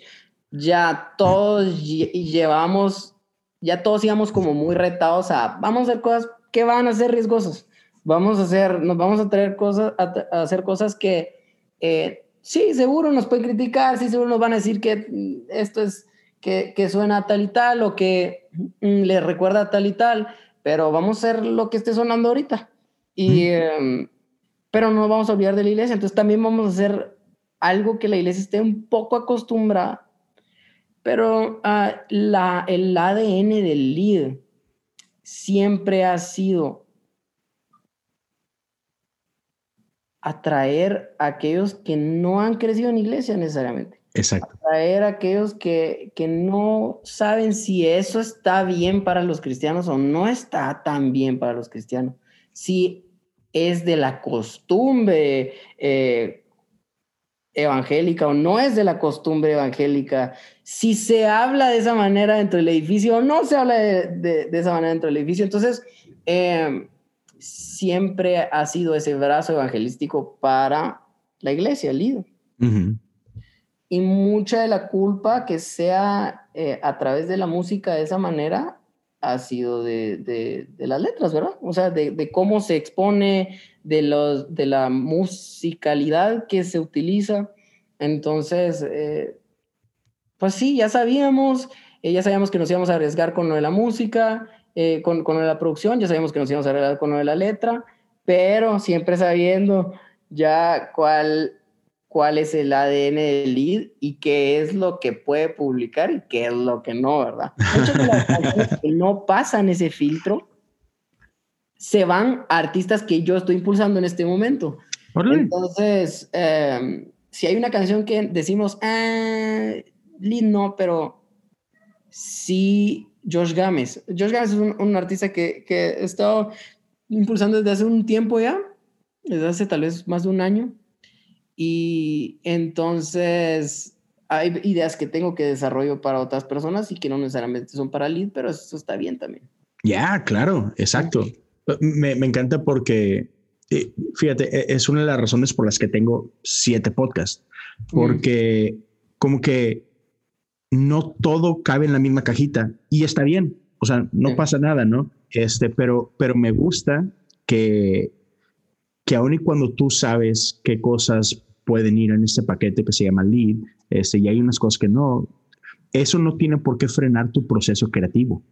[SPEAKER 2] ya todos llevamos, ya todos íbamos como muy retados a, vamos a hacer cosas que van a ser riesgosas, vamos a hacer, nos vamos a traer cosas, a, hacer cosas que, eh, sí, seguro nos pueden criticar, sí, seguro nos van a decir que esto es, que, que suena tal y tal, o que mm, le recuerda tal y tal, pero vamos a hacer lo que esté sonando ahorita. Y pero no vamos a olvidar de la iglesia. Entonces también vamos a hacer algo que la iglesia esté un poco acostumbrada. Pero uh, la, el ADN del líder siempre ha sido atraer a aquellos que no han crecido en iglesia necesariamente.
[SPEAKER 1] Exacto.
[SPEAKER 2] Atraer a aquellos que, que no saben si eso está bien para los cristianos o no está tan bien para los cristianos. Si es de la costumbre eh, evangélica o no es de la costumbre evangélica, si se habla de esa manera dentro del edificio o no se habla de, esa manera dentro del edificio. Entonces, em, siempre ha sido ese brazo evangelístico para la iglesia, el líder. Y mucha de la culpa que sea eh, a través de la música de esa manera ha sido de, de, las letras, ¿verdad? O sea, de, de, cómo se expone, de, los, de la musicalidad que se utiliza. Entonces, eh, pues sí, ya sabíamos, eh, ya sabíamos que nos íbamos a arriesgar con lo de la música, eh, con, con lo de la producción, ya sabíamos que nos íbamos a arriesgar con lo de la letra, pero siempre sabiendo ya cuál cuál es el ADN del lead y qué es lo que puede publicar y qué es lo que no, ¿verdad? Muchas de las canciones que no pasan ese filtro se van a artistas que yo estoy impulsando en este momento. Entonces, em, si hay una canción que decimos, ah, lead no, pero sí Josh Games. Josh Games es un, artista que, que he estado impulsando desde hace un tiempo ya, desde hace tal vez más de un año y entonces hay ideas que tengo que desarrollo para otras personas y que no necesariamente son para lead, pero eso está bien también.
[SPEAKER 1] Ya, claro, exacto. Me, me, encanta porque, eh, fíjate, e, es una de las razones por las que tengo siete podcasts, porque como que no todo cabe en la misma cajita y está bien, o sea, no pasa nada, ¿no? Este, pero, pero me gusta que, que aun y cuando tú sabes qué cosas pueden ir en este paquete que se llama lead, este, y hay unas cosas que no. Eso no tiene por qué frenar tu proceso creativo,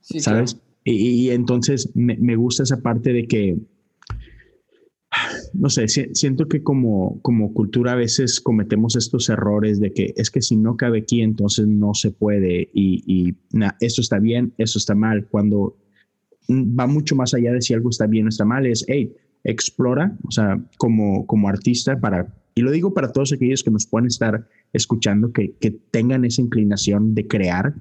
[SPEAKER 1] ¿sabes? Y, entonces me, me, gusta esa parte de que, no sé, siento que como, como cultura a veces cometemos estos errores de que es que si no cabe aquí, entonces no se puede y, y eso está bien, eso está mal, cuando va mucho más allá de si algo está bien o está mal, es, hey, explora, o sea, como, como artista, para, y lo digo para todos aquellos que nos pueden estar escuchando, que, que tengan esa inclinación de crear,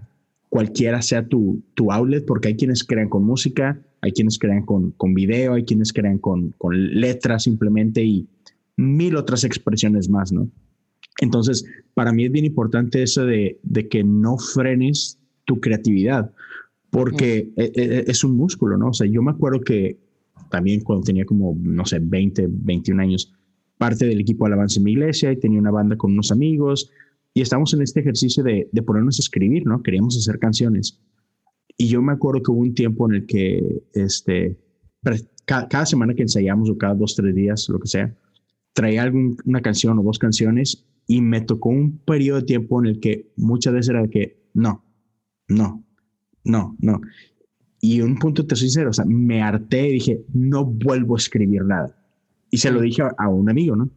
[SPEAKER 1] cualquiera sea tu, tu outlet, porque hay quienes crean con música, hay quienes crean con, con video, hay quienes crean con, con letras simplemente y mil otras expresiones más, ¿no? Entonces, para mí es bien importante eso de, de que no frenes tu creatividad, porque e, e, es un músculo, ¿no? O sea, yo me acuerdo que también cuando tenía como, no sé, 20, 21 años, parte del equipo de alabanza en mi iglesia y tenía una banda con unos amigos y estamos en este ejercicio de, ponernos a escribir, ¿no? Queríamos hacer canciones. Y yo me acuerdo que hubo un tiempo en el que, este, cada, semana que ensayamos o cada dos, tres días, lo que sea, traía alguna una canción o dos canciones y me tocó un periodo de tiempo en el que muchas veces era de que no, no, no, no. Y un punto, te soy sincero, o sea, me harté y dije, no vuelvo a escribir nada. Y se lo dije a, un amigo, ¿no?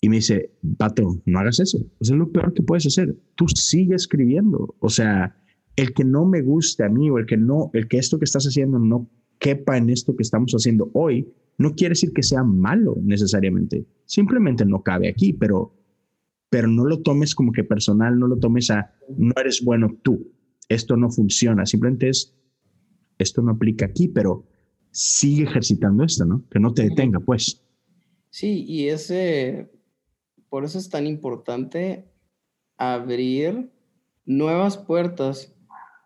[SPEAKER 1] Y me dice, pato, no hagas eso. Eso es lo peor que puedes hacer. Tú sigue escribiendo. O sea, el que no me guste a mí o el que no, el que esto que estás haciendo no quepa en esto que estamos haciendo hoy, no quiere decir que sea malo necesariamente. Simplemente no cabe aquí, pero, pero no lo tomes como que personal, no lo tomes a, no eres bueno tú. Esto no funciona. Simplemente es esto no aplica aquí, pero sigue ejercitando esto, ¿no? Que no te detenga, pues.
[SPEAKER 2] Sí, y ese, por eso es tan importante abrir nuevas puertas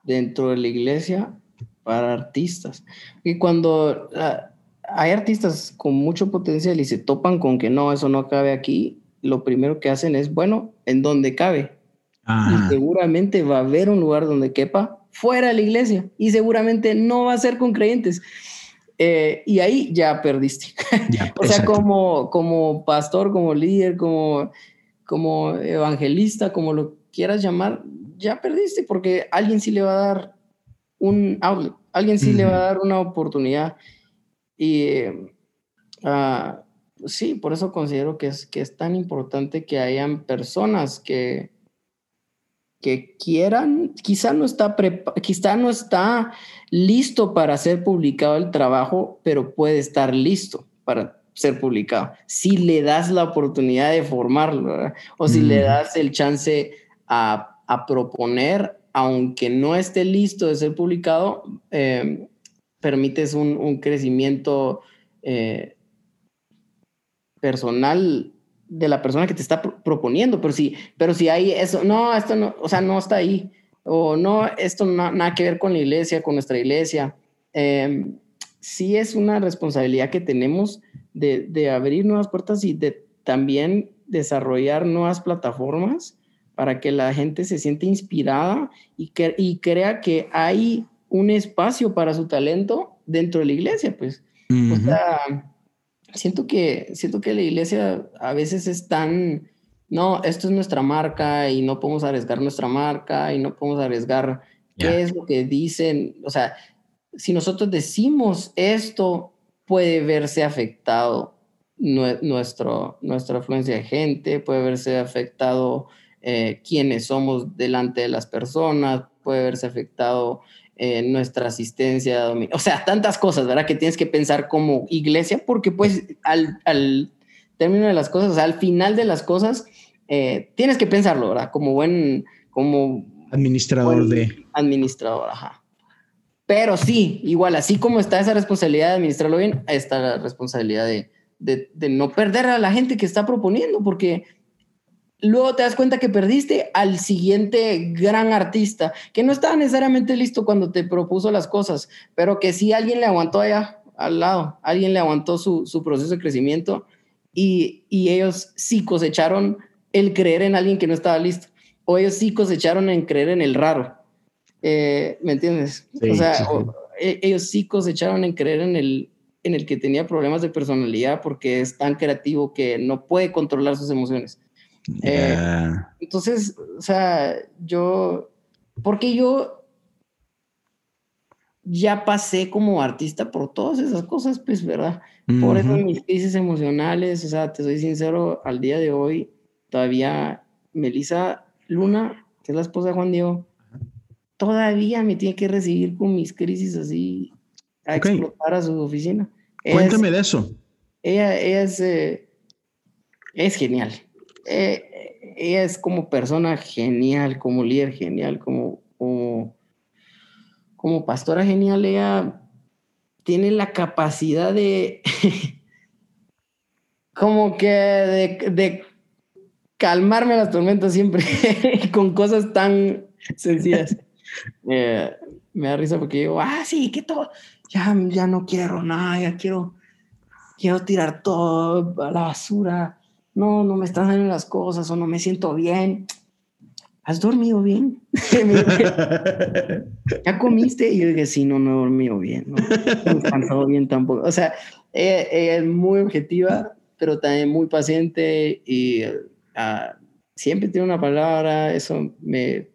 [SPEAKER 2] dentro de la iglesia para artistas. Y cuando ah, hay artistas con mucho potencial y se topan con que no, eso no cabe aquí, lo primero que hacen es, bueno, ¿en dónde cabe? Y seguramente va a haber un lugar donde quepa fuera de la iglesia y seguramente no va a ser con creyentes. Eh, y ahí ya perdiste. o sea, como, como pastor, como líder, como, como evangelista, como lo quieras llamar, ya perdiste porque alguien sí le va a dar un outlet, alguien sí le va a dar una oportunidad. Y uh, sí, por eso considero que es, que es tan importante que hayan personas que, que quieran, quizá no está quizá no está listo para ser publicado el trabajo, pero puede estar listo para ser publicado. Si le das la oportunidad de formarlo, o si le das el chance a, proponer, aunque no esté listo de ser publicado, em, permites un, crecimiento eh, personal de la persona que te está proponiendo, pero si, pero si hay eso, no, esto no, o sea, no está ahí, o no, esto no, nada que ver con la iglesia, con nuestra iglesia. Eh, sí es una responsabilidad que tenemos de, de, abrir nuevas puertas y de también desarrollar nuevas plataformas para que la gente se siente inspirada y, que, y crea que hay un espacio para su talento dentro de la iglesia, pues. O sea, siento que, siento que la iglesia a veces es tan, no, esto es nuestra marca y no podemos arriesgar nuestra marca y no podemos arriesgar qué es lo que dicen. O sea, si nosotros decimos esto, puede verse afectado nuestro, nuestra afluencia de gente, puede verse afectado eh, quiénes somos delante de las personas, puede verse afectado eh, nuestra asistencia, o sea, tantas cosas, ¿verdad? Que tienes que pensar como iglesia, porque pues al, al término de las cosas, al final de las cosas, eh, tienes que pensarlo, ¿verdad? Como buen, como...
[SPEAKER 1] Administrador de...
[SPEAKER 2] Administrador, ajá. Pero sí, igual, así como está esa responsabilidad de administrarlo bien, está la responsabilidad de, de, de no perder a la gente que está proponiendo, porque luego te das cuenta que perdiste al siguiente gran artista, que no estaba necesariamente listo cuando te propuso las cosas, pero que sí alguien le aguantó allá al lado, alguien le aguantó su, su proceso de crecimiento y, y, ellos sí cosecharon el creer en alguien que no estaba listo, o ellos sí cosecharon en creer en el raro. Eh, ¿Me entiendes? o sea, e, ellos sí cosecharon en creer en el, en el que tenía problemas de personalidad porque es tan creativo que no puede controlar sus emociones. Eh, entonces, o sea, yo, porque yo ya pasé como artista por todas esas cosas, pues, ¿verdad? Por eso mis crisis emocionales, o sea, te soy sincero, al día de hoy, todavía Melissa Luna, que es la esposa de Juan Diego, todavía me tiene que recibir con mis crisis así a explotar a su oficina.
[SPEAKER 1] Cuéntame de eso.
[SPEAKER 2] Ella, es, eh, es genial eh, ella es como persona genial, como líder genial, como, como, pastora genial, ella tiene la capacidad de, como que de, calmarme las tormentas siempre con cosas tan sencillas. Eh, me da risa porque digo, ah, sí, que todo, ya, ya no quiero nada, ya quiero, quiero tirar todo a la basura no, no me están saliendo las cosas o no me siento bien. ¿Has dormido bien? ¿Ya comiste? Y yo dije, sí, no, no he dormido bien. No, he descansado bien tampoco. O sea, ella, es muy objetiva, pero también muy paciente y uh, siempre tiene una palabra. Eso me.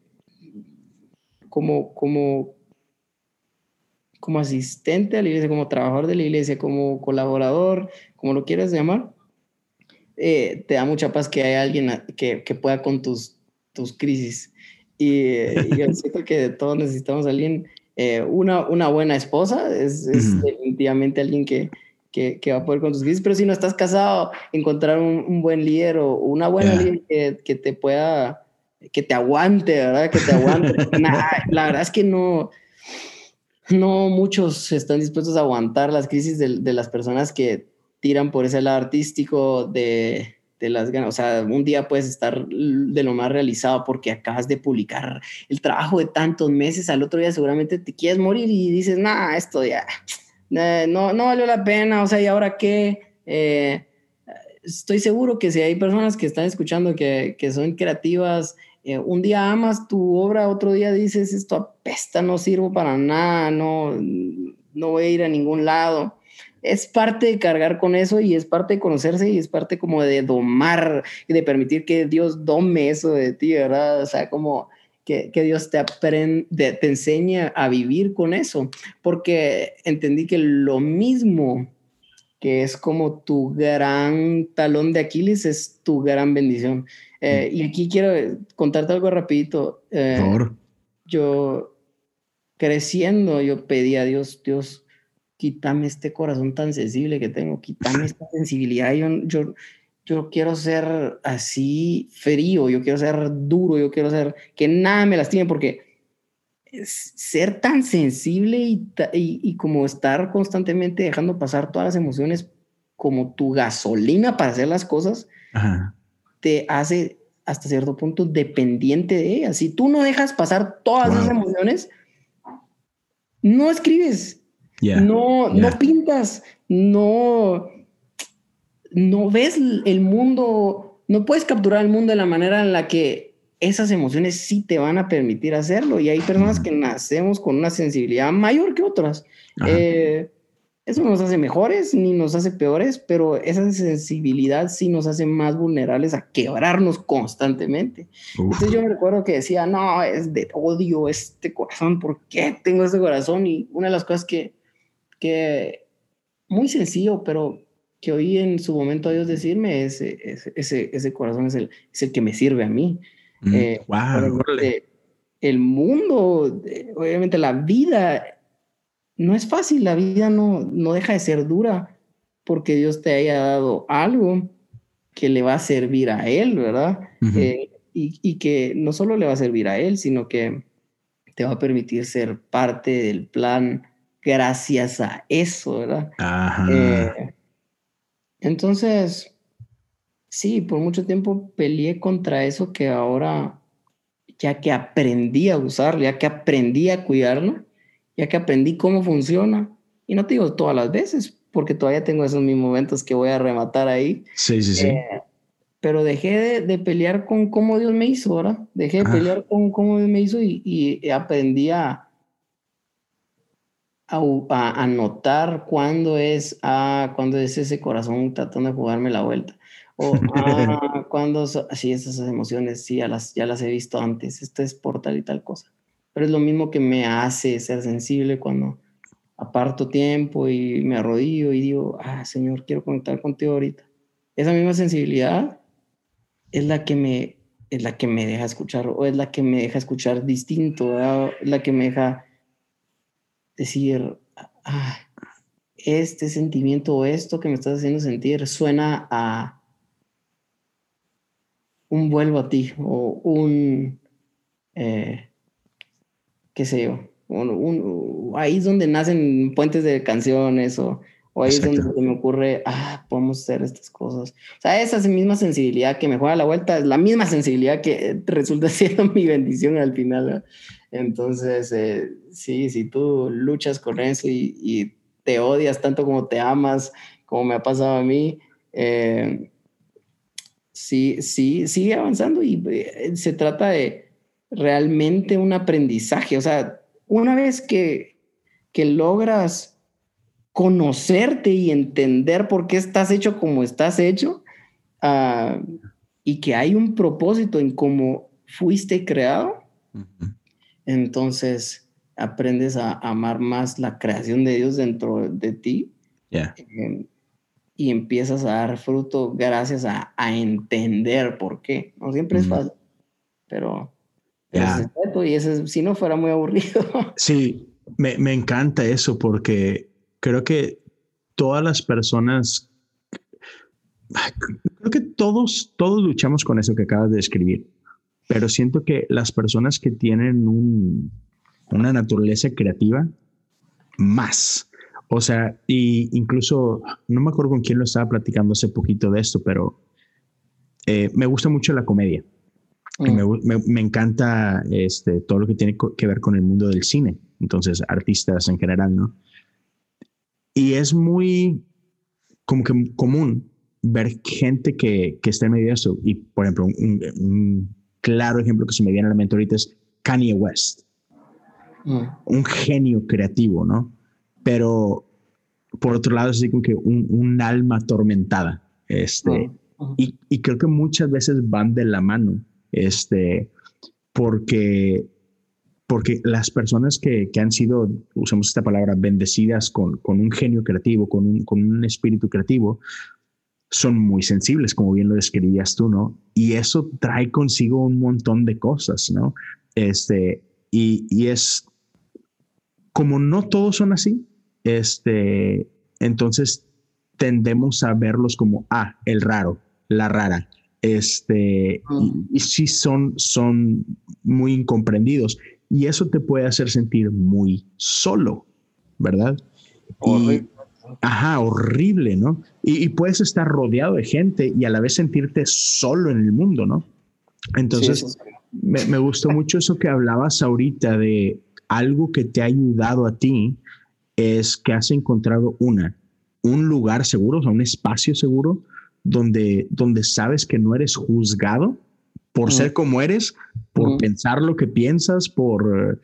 [SPEAKER 2] Como, como, como asistente a la iglesia, como trabajador de la iglesia, como colaborador, como lo quieras llamar eh, te da mucha paz que haya alguien que, que pueda con tus, tus crisis. Y, yo siento que todos necesitamos a alguien, eh, una, una buena esposa es, es definitivamente alguien que, que, que, va a poder con tus crisis, pero si no estás casado, encontrar un, un buen líder o una buena líder que, que, te pueda, que te aguante, ¿verdad? Que te aguante. la verdad es que no, no muchos están dispuestos a aguantar las crisis de, de las personas que tiran por ese lado artístico de, de las ganas. O sea, un día puedes estar de lo más realizado porque acabas de publicar el trabajo de tantos meses, al otro día seguramente te quieres morir y dices, nah, esto ya no, no valió la pena, o sea, ¿y ahora qué? Eh, estoy seguro que si hay personas que están escuchando que, que son creativas, eh, un día amas tu obra, otro día dices, esto apesta, no sirvo para nada, no, no voy a ir a ningún lado es parte de cargar con eso y es parte de conocerse y es parte como de domar y de permitir que Dios dome eso de ti, ¿verdad? O sea, como que, que Dios te, aprende, te enseña a vivir con eso, porque entendí que lo mismo que es como tu gran talón de Aquiles es tu gran bendición. Eh, y aquí quiero contarte algo rapidito. Eh, yo creciendo, yo pedí a Dios, Dios, quítame este corazón tan sensible que tengo, quítame esta sensibilidad. Yo, yo, yo quiero ser así frío, yo quiero ser duro, yo quiero ser que nada me lastime, porque ser tan sensible y, y, como estar constantemente dejando pasar todas las emociones como tu gasolina para hacer las cosas, te hace hasta cierto punto dependiente de ella. Si tú no dejas pasar todas esas emociones, no escribes, no, no pintas, no, no ves el mundo, no puedes capturar el mundo de la manera en la que esas emociones sí te van a permitir hacerlo. Y hay personas que nacemos con una sensibilidad mayor que otras. Eh, eso no nos hace mejores ni nos hace peores, pero esa sensibilidad sí nos hace más vulnerables a quebrarnos constantemente. Entonces yo me recuerdo que decía, no, es de odio este corazón, ¿por qué tengo este corazón? Y una de las cosas que, que muy sencillo, pero que oí en su momento a Dios decirme, ese, ese, ese corazón es el, es el que me sirve a mí.
[SPEAKER 1] wow, mm,
[SPEAKER 2] eh, el mundo, obviamente la vida no es fácil, la vida no, no deja de ser dura porque Dios te haya dado algo que le va a servir a Él, ¿verdad? Eh, y, y, que no solo le va a servir a Él, sino que te va a permitir ser parte del plan gracias a eso, ¿verdad? Eh, entonces, sí, por mucho tiempo peleé contra eso que ahora, ya que aprendí a usarlo, ya que aprendí a cuidarlo, ya que aprendí cómo funciona. Y no te digo todas las veces, porque todavía tengo esos mis momentos que voy a rematar ahí.
[SPEAKER 1] Sí, sí, sí.
[SPEAKER 2] Eh, pero dejé de, pelear con cómo Dios me hizo, ¿verdad? Dejé de pelear con cómo Dios me hizo y, aprendí a, a, notar cuándo es, ah, cuándo es ese corazón tratando de jugarme la vuelta. O ah, cuando, sí, esas emociones, sí, ya las, ya las he visto antes. Esto es por tal y tal cosa pero es lo mismo que me hace ser sensible cuando aparto tiempo y me arrodillo y digo, ah, Señor, quiero conectar contigo ahorita. Esa misma sensibilidad es la que me, es la que me deja escuchar o es la que me deja escuchar distinto, es la que me deja decir, ah, este sentimiento o esto que me estás haciendo sentir suena a un vuelvo a ti o un... Eh, qué sé yo, ahí es donde nacen puentes de canciones o, ahí es donde se me ocurre, ah, podemos hacer estas cosas. O sea, esa misma sensibilidad que me juega la vuelta es la misma sensibilidad que resulta siendo mi bendición al final. Entonces, eh, sí, si tú luchas con eso y, te odias tanto como te amas, como me ha pasado a mí, eh, sí, sí, sigue avanzando y eh, se trata de realmente un aprendizaje. O sea, una vez que, que logras conocerte y entender por qué estás hecho como estás hecho ah, y que hay un propósito en cómo fuiste creado, entonces aprendes a amar más la creación de Dios dentro de ti. Em, y empiezas a dar fruto gracias a, entender por qué. No siempre es fácil, pero y ese, si no fuera muy aburrido.
[SPEAKER 1] Sí, me, me encanta eso porque creo que todas las personas, creo que todos, todos luchamos con eso que acabas de describir, pero siento que las personas que tienen un, una naturaleza creativa, más. O sea, y incluso, no me acuerdo con quién lo estaba platicando hace poquito de esto, pero eh, me gusta mucho la comedia. Mm. Me, me, encanta este, todo lo que tiene que ver con el mundo del cine, entonces artistas en general, ¿no? Y es muy como que común ver gente que, que está en medio de eso. Y, por ejemplo, un, claro ejemplo que se me viene a la mente ahorita es Kanye West. Mm. Un genio creativo, ¿no? Pero, por otro lado, es así como que un, un alma atormentada. Este, mm. y, y creo que muchas veces van de la mano este, porque, porque las personas que, que han sido, usamos esta palabra, bendecidas con, con un genio creativo, con un, con un espíritu creativo, son muy sensibles, como bien lo describías tú, ¿no? Y eso trae consigo un montón de cosas, ¿no? Este, y, y es, como no todos son así, este, entonces tendemos a verlos como, ah, el raro, la rara, este, y, sí son, son muy incomprendidos. Y eso te puede hacer sentir muy solo, ¿verdad? Y, Ajá, horrible, ¿no? Y, puedes estar rodeado de gente y a la vez sentirte solo en el mundo, ¿no? Entonces, Me, me, gustó mucho eso que hablabas ahorita de algo que te ha ayudado a ti, es que has encontrado una, un lugar seguro, o sea, un espacio seguro donde, donde sabes que no eres juzgado por ser como eres, por pensar lo que piensas, por,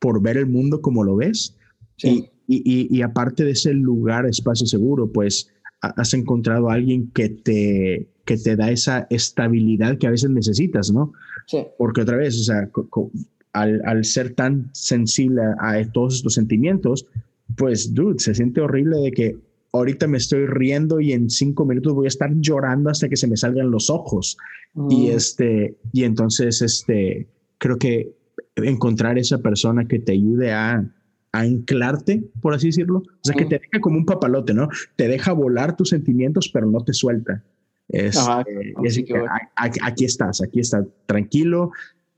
[SPEAKER 1] por ver el mundo como lo ves. Y, y, y, aparte de ese lugar, espacio seguro, pues has encontrado a alguien que te, que te da esa estabilidad que a veces necesitas, ¿no? Sí. Porque otra vez, o sea, al, al, ser tan sensible a, todos estos sentimientos, pues, dude, se siente horrible de que ahorita me estoy riendo y en cinco minutos voy a estar llorando hasta que se me salgan los ojos. Y mm. este, y entonces, este, creo que encontrar esa persona que te ayude a, a anclarte, por así decirlo, o sea, que te deja como un papalote, ¿no? Te deja volar tus sentimientos, pero no te suelta. Es, eh, que, aquí estás, aquí estás, tranquilo,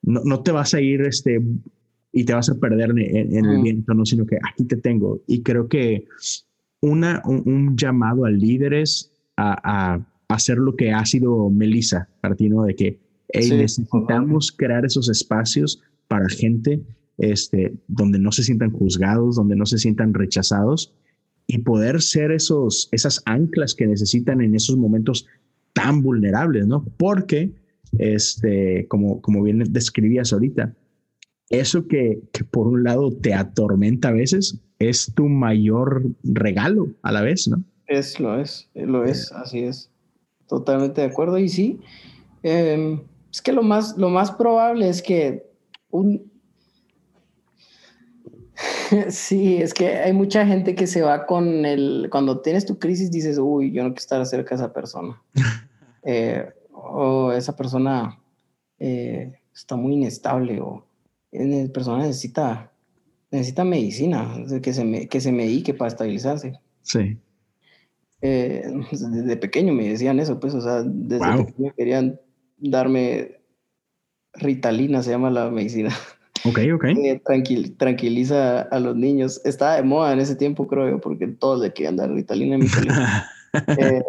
[SPEAKER 1] no, no, te vas a ir este, y te vas a perder en, el viento, no, sino que aquí te tengo. Y creo que una, un, llamado a líderes a, a, hacer lo que ha sido Melissa Martino, de que necesitamos crear esos espacios para gente este, donde no se sientan juzgados, donde no se sientan rechazados y poder ser esos, esas anclas que necesitan en esos momentos tan vulnerables, ¿no? Porque, este, como, como bien describías ahorita, eso que, que por un lado te atormenta a veces es tu mayor regalo a la vez, ¿no?
[SPEAKER 2] Es, lo es, lo es, así es. Totalmente de acuerdo. Y sí, em, es que lo más, lo más probable es que un... sí, es que hay mucha gente que se va con el... Cuando tienes tu crisis dices, uy, yo no quiero estar cerca de esa persona. Eh, o esa persona eh, está muy inestable o esa persona necesita necesita medicina, que se, me, que se medique para estabilizarse. Sí. Eh, desde pequeño me decían eso, pues, o sea, desde pequeño querían darme Ritalina, se llama la medicina.
[SPEAKER 1] Ok, ok.
[SPEAKER 2] tranquil, tranquiliza a los niños. Estaba de moda en ese tiempo, creo yo, porque todos le querían dar Ritalina en mi eh,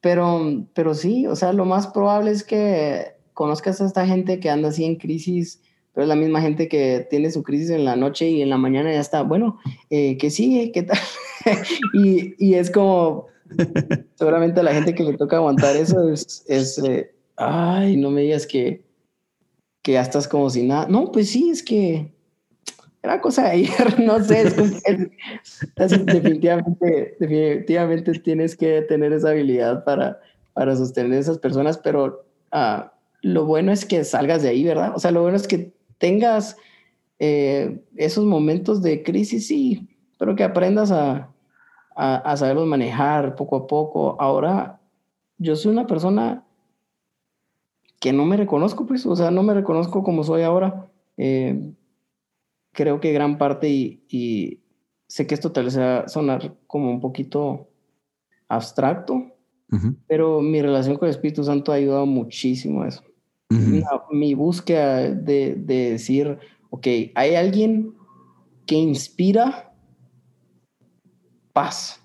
[SPEAKER 2] pero, pero sí, o sea, lo más probable es que conozcas a esta gente que anda así en crisis pero es la misma gente que tiene su crisis en la noche y en la mañana ya está, bueno, eh, ¿qué sigue? ¿Qué tal? y, y, es como, seguramente la gente que le toca aguantar eso es, es eh, ay, no me digas que, que ya estás como si nada. No, pues sí, es que era cosa de ayer, no sé, es, definitivamente, definitivamente tienes que tener esa habilidad para, para sostener a esas personas, pero uh, lo bueno es que salgas de ahí, ¿verdad? O sea, lo bueno es que tengas eh, esos momentos de crisis, sí, pero que aprendas a, a, saberlos manejar poco a poco. Ahora, yo soy una persona que no me reconozco, pues, o sea, no me reconozco como soy ahora. Eh, creo que gran parte, y, sé que esto tal vez va a sonar como un poquito abstracto, pero mi relación con el Espíritu Santo ha ayudado muchísimo a eso mi búsqueda de, decir, ok, hay alguien que inspira paz.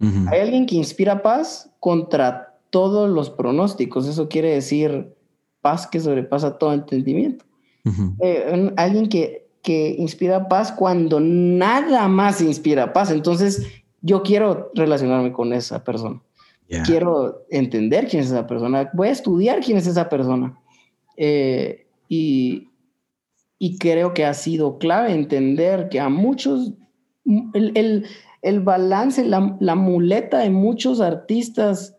[SPEAKER 2] Hay alguien que inspira paz contra todos los pronósticos. Eso quiere decir paz que sobrepasa todo entendimiento. Eh, alguien que, que inspira paz cuando nada más inspira paz. Entonces, yo quiero relacionarme con esa persona. Quiero entender quién es esa persona. Voy a estudiar quién es esa persona. Eh, y, y, creo que ha sido clave entender que a muchos, el, el, el balance, la, la, muleta de muchos artistas,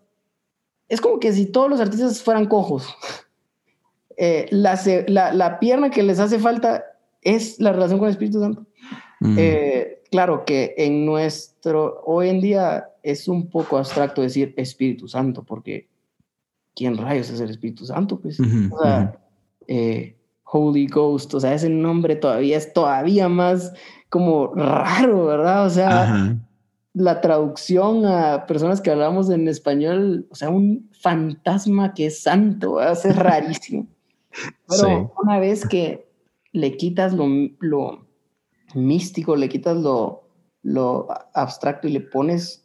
[SPEAKER 2] es como que si todos los artistas fueran cojos. Eh, la, la, la, pierna que les hace falta es la relación con el Espíritu Santo. Mm. Eh, claro que en nuestro, hoy en día es un poco abstracto decir Espíritu Santo, porque ¿quién rayos es el Espíritu Santo? Pues, o sea, eh, Holy Ghost, o sea, ese nombre todavía es todavía más como raro, ¿verdad? O sea, la traducción a personas que hablamos en español, o sea, un fantasma que es santo, ¿verdad? es rarísimo. Pero una vez que le quitas lo, lo místico, le quitas lo, lo abstracto y le pones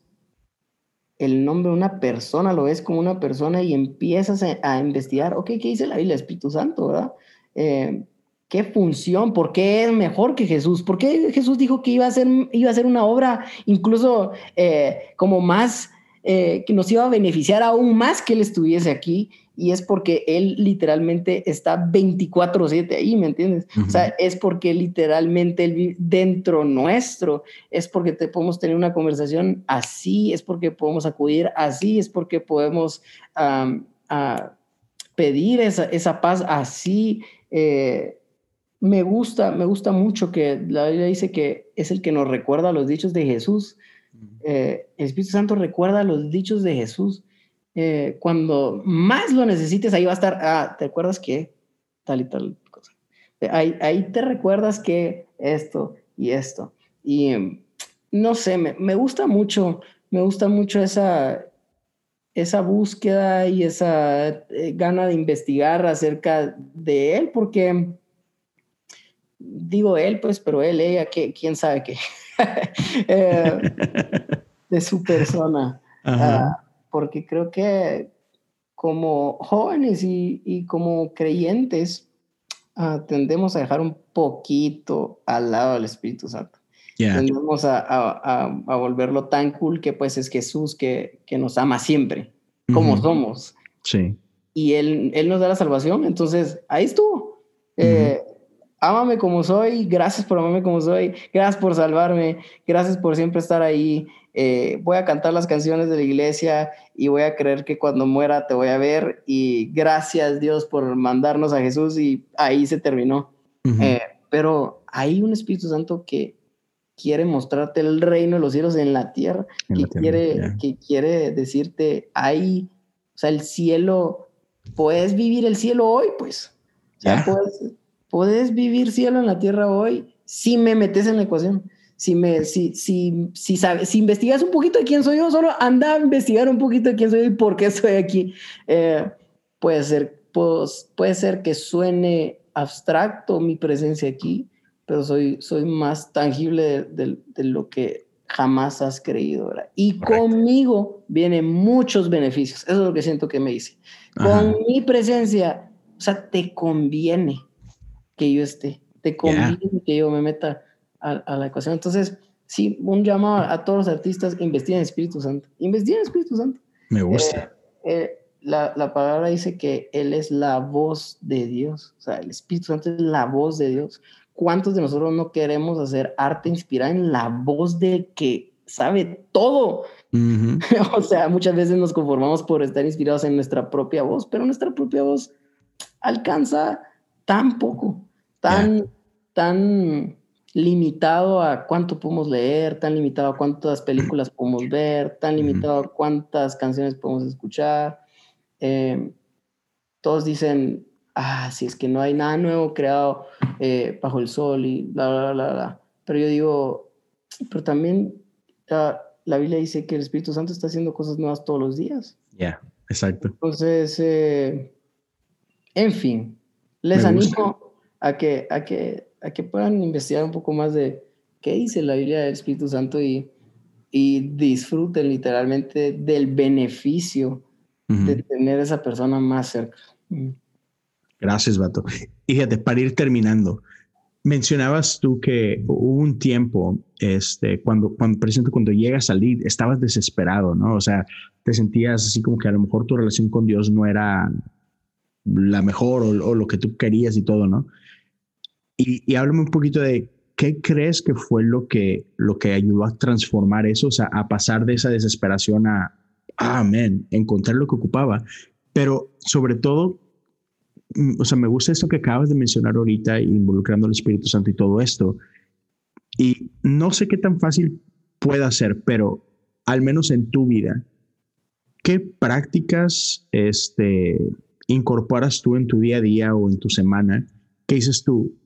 [SPEAKER 2] el nombre de una persona, lo ves como una persona y empiezas a, investigar, ok, ¿qué dice la Biblia? Espíritu Santo, ¿verdad? Eh, ¿Qué función? ¿Por qué es mejor que Jesús? ¿Por qué Jesús dijo que iba a ser, iba a ser una obra incluso eh, como más, eh, que nos iba a beneficiar aún más que Él estuviese aquí? y es porque él literalmente está 24/7 ahí, ¿me entiendes? O sea, es porque literalmente él vive dentro nuestro, es porque te podemos tener una conversación así, es porque podemos acudir así, es porque podemos pedir esa, esa, paz así. Eh, me gusta, me gusta mucho que la Biblia dice que es el que nos recuerda los dichos de Jesús. Eh, el Espíritu Santo recuerda los dichos de Jesús. Eh, cuando más lo necesites, ahí va a estar, ah, ¿te acuerdas que tal y tal cosa? Ahí, ahí te recuerdas que esto y esto. Y mm, no sé, me, me, gusta mucho, me gusta mucho esa, esa búsqueda y esa eh, gana de investigar acerca de él, porque digo él, pues, pero él, ella, ¿qué, quién sabe qué, eh, de su persona. Ajá porque creo que como jóvenes y, como creyentes ah, tendemos a dejar un poquito al lado del Espíritu Santo. Tendemos a, volverlo tan cool que pues es Jesús que, nos ama siempre, como somos.
[SPEAKER 1] Sí.
[SPEAKER 2] Y él, él nos da la salvación, entonces ahí estuvo. Eh, ámame como soy, gracias por amarme como soy, gracias por salvarme, gracias por siempre estar ahí. Eh, voy a cantar las canciones de la iglesia y voy a creer que cuando muera te voy a ver y gracias Dios por mandarnos a Jesús y ahí se terminó. Eh, pero hay un Espíritu Santo que quiere mostrarte el reino de los cielos en la tierra, que, quiere, que quiere decirte, ahí, o sea, el cielo, puedes vivir el cielo hoy, pues. Ya puedes, puedes vivir cielo en la tierra hoy si me metes en la ecuación si, me, si, si, si, sabes, si investigas un poquito de quién soy yo, solo anda a investigar un poquito de quién soy yo y por qué estoy aquí. Eh, puede, ser, pues, puede ser que suene abstracto mi presencia aquí, pero soy, soy más tangible de, de, lo que jamás has creído. ¿verdad? Y conmigo vienen muchos beneficios. Eso es lo que siento que me dice. Con mi presencia, o sea, te conviene que yo esté, te conviene que yo me meta a, la ecuación. Entonces, sí, un llamado a todos los artistas, investiguen en Espíritu Santo. Investiguen en Espíritu Santo.
[SPEAKER 1] Me gusta.
[SPEAKER 2] Eh, eh, la, la, palabra dice que Él es la voz de Dios. O sea, el Espíritu Santo es la voz de Dios. ¿Cuántos de nosotros no queremos hacer arte inspirada en la voz de que sabe todo? o sea, muchas veces nos conformamos por estar inspirados en nuestra propia voz, pero nuestra propia voz alcanza tan poco, tan, tan limitado a cuánto podemos leer, tan limitado a cuántas películas podemos ver, tan limitado a cuántas canciones podemos escuchar. Eh, todos dicen, ah, si es que no hay nada nuevo creado eh, bajo el sol y bla, bla, bla, bla. Pero yo digo, pero también la Biblia dice que el Espíritu Santo está haciendo cosas nuevas todos los días.
[SPEAKER 1] Ya, exacto.
[SPEAKER 2] Entonces, eh, en fin, les animo a que, a que a que puedan investigar un poco más de qué dice la Biblia del Espíritu Santo y, y disfruten literalmente del beneficio de tener a esa persona más cerca.
[SPEAKER 1] Gracias, Vato. Y fíjate, para ir terminando, mencionabas tú que hubo un tiempo, este, cuando, cuando, presente, cuando llegas a salir, estabas desesperado, ¿no? O sea, te sentías así como que a lo mejor tu relación con Dios no era la mejor o, o lo que tú querías y todo, ¿no? Y, háblame un poquito de qué crees que fue lo que, lo que ayudó a transformar eso, o sea, a pasar de esa desesperación a, amén, encontrar lo que ocupaba. Pero sobre todo, mm, o sea, me gusta esto que acabas de mencionar ahorita, involucrando al Espíritu Santo y todo esto. Y no sé qué tan fácil pueda ser, pero al menos en tu vida, ¿qué prácticas este, incorporas tú en tu día a día o en tu semana? ¿Qué dices tú?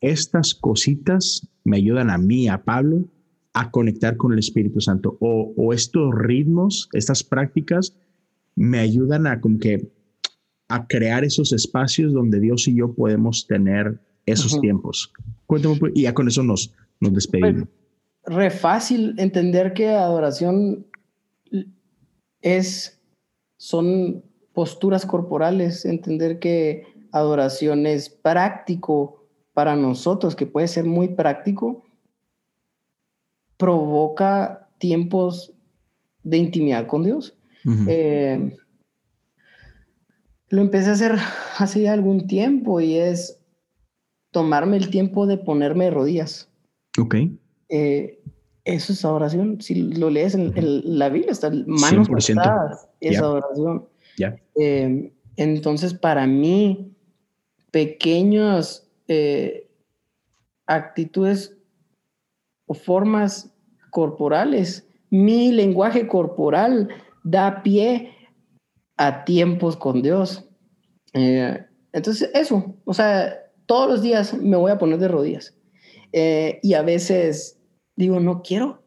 [SPEAKER 1] Estas cositas me ayudan a mí, a Pablo, a conectar con el Espíritu Santo. O, estos ritmos, estas prácticas, me ayudan a como que a crear esos espacios donde Dios y yo podemos tener esos tiempos. Cuéntame, y ya con eso nos, nos despedimos.
[SPEAKER 2] Re fácil entender que adoración es, son posturas corporales, entender que adoración es práctico para nosotros, que puede ser muy práctico, provoca tiempos de intimidad con Dios. Eh, lo empecé a hacer hace algún tiempo y es tomarme el tiempo de ponerme de rodillas.
[SPEAKER 1] Ok.
[SPEAKER 2] Eh, eso es adoración. Si lo lees en, la Biblia, está manos postradas, es adoración.
[SPEAKER 1] Ya.
[SPEAKER 2] Eh, entonces, para mí, pequeñas eh, actitudes o formas corporales, mi lenguaje corporal da pie a tiempos con Dios. entonces, eso, o sea, todos los días me voy a poner de rodillas. Eh, y a veces digo, no quiero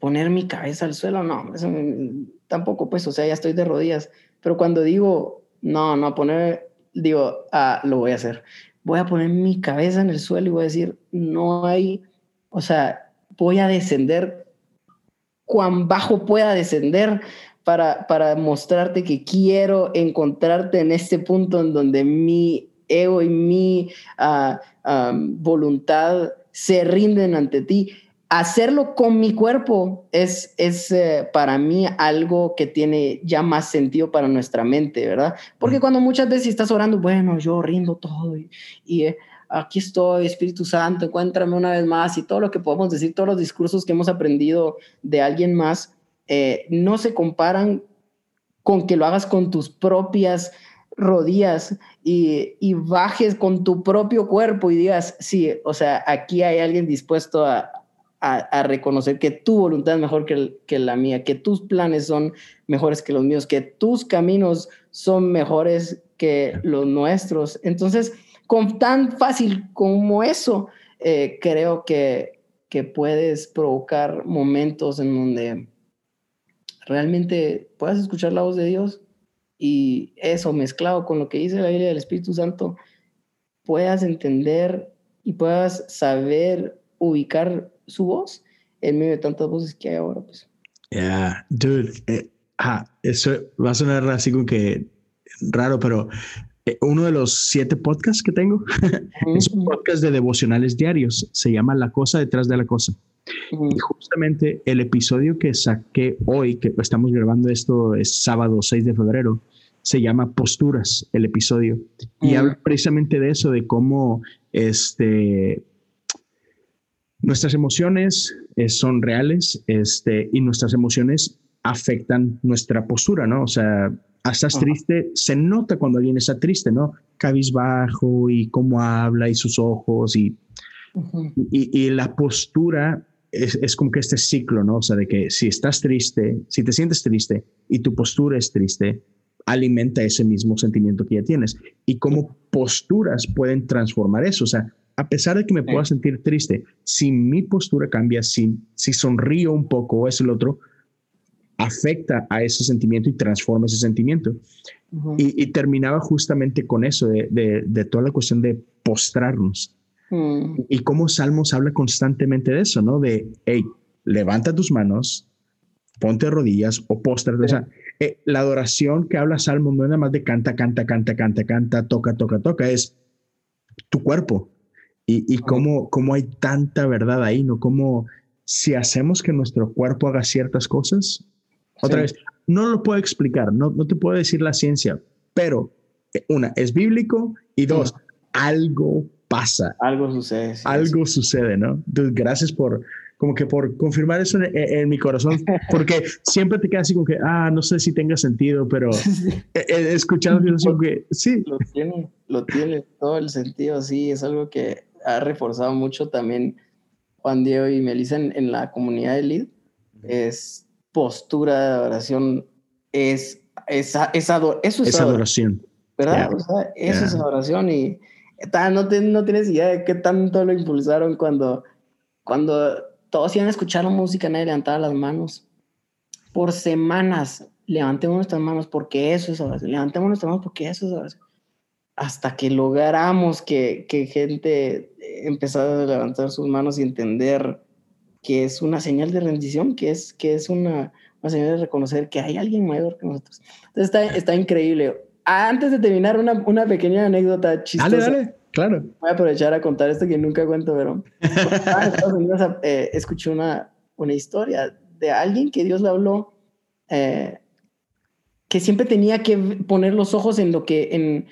[SPEAKER 2] poner mi cabeza al suelo, no, tampoco pues, o sea, ya estoy de rodillas. Pero cuando digo, no, no, poner, digo, ah, lo voy a hacer. Voy a poner mi cabeza en el suelo y voy a decir, no hay, o sea, voy a descender cuán bajo pueda descender para, para mostrarte que quiero encontrarte en este punto en donde mi ego y mi ah, voluntad se rinden ante ti. Hacerlo con mi cuerpo es, es eh, para mí algo que tiene ya más sentido para nuestra mente, ¿verdad? Porque cuando muchas veces estás orando, bueno, yo rindo todo y, eh, aquí estoy, Espíritu Santo, encuéntrame una vez más y todo lo que podemos decir, todos los discursos que hemos aprendido de alguien más, eh, no se comparan con que lo hagas con tus propias rodillas y, bajes con tu propio cuerpo y digas, sí, o sea, aquí hay alguien dispuesto a, reconocer que tu voluntad es mejor que, que, la mía, que tus planes son mejores que los míos, que tus caminos son mejores que los nuestros. Entonces, con tan fácil como eso, eh, creo que, que puedes provocar momentos en donde realmente puedas escuchar la voz de Dios y eso mezclado con lo que dice la Biblia del Espíritu Santo, puedas entender y puedas saber ubicar su voz en medio de tantas voces que hay ahora. Pues.
[SPEAKER 1] Yeah, dude, eh, ah, eso va a sonar así como que raro, pero eh, uno de los siete podcasts que tengo es un podcast de devocionales diarios. Se llama La cosa detrás de la cosa. Y justamente el episodio que saqué hoy, que estamos grabando esto, es sábado 6 de febrero, se llama Posturas, el episodio. Y habla precisamente de eso, de cómo este, nuestras emociones eh, son reales este, y nuestras emociones afectan nuestra postura, ¿no? O sea, estás triste, se nota cuando alguien está triste, ¿no? Cabizbajo y cómo habla y sus ojos y, y, y, la postura es, como que este ciclo, ¿no? O sea, de que si estás triste, si te sientes triste y tu postura es triste, alimenta ese mismo sentimiento que ya tienes. Y cómo posturas pueden transformar eso. O sea, a pesar de que me pueda sentir triste, si mi postura cambia, si, si sonrío un poco o es el otro, afecta a ese sentimiento y transforma ese sentimiento. y, terminaba justamente con eso, de, de, de toda la cuestión de postrarnos. Mm. Y cómo Salmos habla constantemente de eso, ¿no? De, hey, levanta tus manos, ponte rodillas o póstrate. O sea, eh, la adoración que habla Salmos no es nada más de canta, canta, canta, canta, canta, toca, toca, toca, es tu cuerpo. Y, y cómo, cómo hay tanta verdad ahí, ¿no? Como si hacemos que nuestro cuerpo haga ciertas cosas, otra vez, no lo puedo explicar, no, no te puedo decir la ciencia, pero eh, una, es bíblico y dos, algo pasa.
[SPEAKER 2] Algo sucede.
[SPEAKER 1] algo sucede, ¿no? Entonces, gracias por, como que por confirmar eso en, mi corazón, porque siempre te queda así como que, ah, no sé si tenga sentido, pero he, escuchado que sí.
[SPEAKER 2] Lo tiene, lo tiene todo el sentido, sí, es algo que ha reforzado mucho también Juan Diego y Melissa en, la comunidad de Lid, es postura de adoración, es, es, es eso es,
[SPEAKER 1] adoración.
[SPEAKER 2] ¿Verdad? O sea, eso es adoración y no, no tienes idea de qué tanto lo impulsaron cuando, cuando todos iban a escuchar la música, nadie levantaba las manos. Por semanas, levantemos nuestras manos porque eso es oración. Levantemos nuestras manos porque eso es oración. Hasta que logramos que, que gente empezara a levantar sus manos y entender que es una señal de rendición, que es, que es una, nos ayude a reconocer que hay alguien mayor que nosotros. Entonces está, está increíble. Antes de terminar, una, una pequeña anécdota chistosa.
[SPEAKER 1] Dale, dale, claro.
[SPEAKER 2] Voy a aprovechar a contar esto que nunca cuento, pero en Estados Unidos eh, escuché una, una historia de alguien que Dios le habló, eh, que siempre tenía que poner los ojos en lo que, en,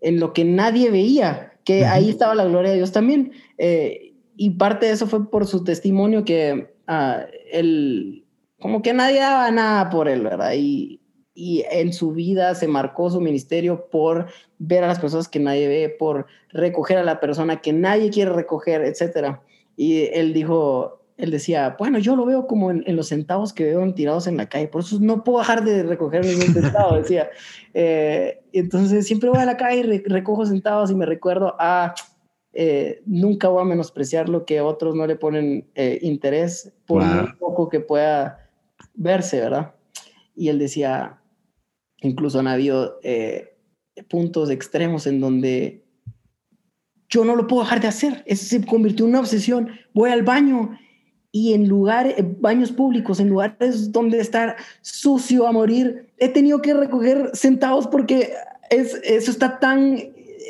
[SPEAKER 2] en lo que nadie veía, que ahí estaba la gloria de Dios también. Eh, y parte de eso fue por su testimonio que uh, él, como que nadie daba nada por él, ¿verdad? Y, y en su vida se marcó su ministerio por ver a las personas que nadie ve, por recoger a la persona que nadie quiere recoger, etcétera. Y él dijo, él decía, bueno, yo lo veo como en, los centavos que veo tirados en la calle, por eso no puedo dejar de recoger ningún centavo, decía. Eh, entonces siempre voy a la calle y recojo centavos y me recuerdo, ah, eh, nunca voy a menospreciar lo que otros no le ponen eh, interés por un poco que pueda verse, ¿verdad? Y él decía, Incluso han habido eh, puntos extremos en donde yo no lo puedo dejar de hacer. Eso se convirtió en una obsesión. Voy al baño y en lugares, baños públicos, en lugares donde estar sucio a morir, he tenido que recoger centavos porque es, eso está tan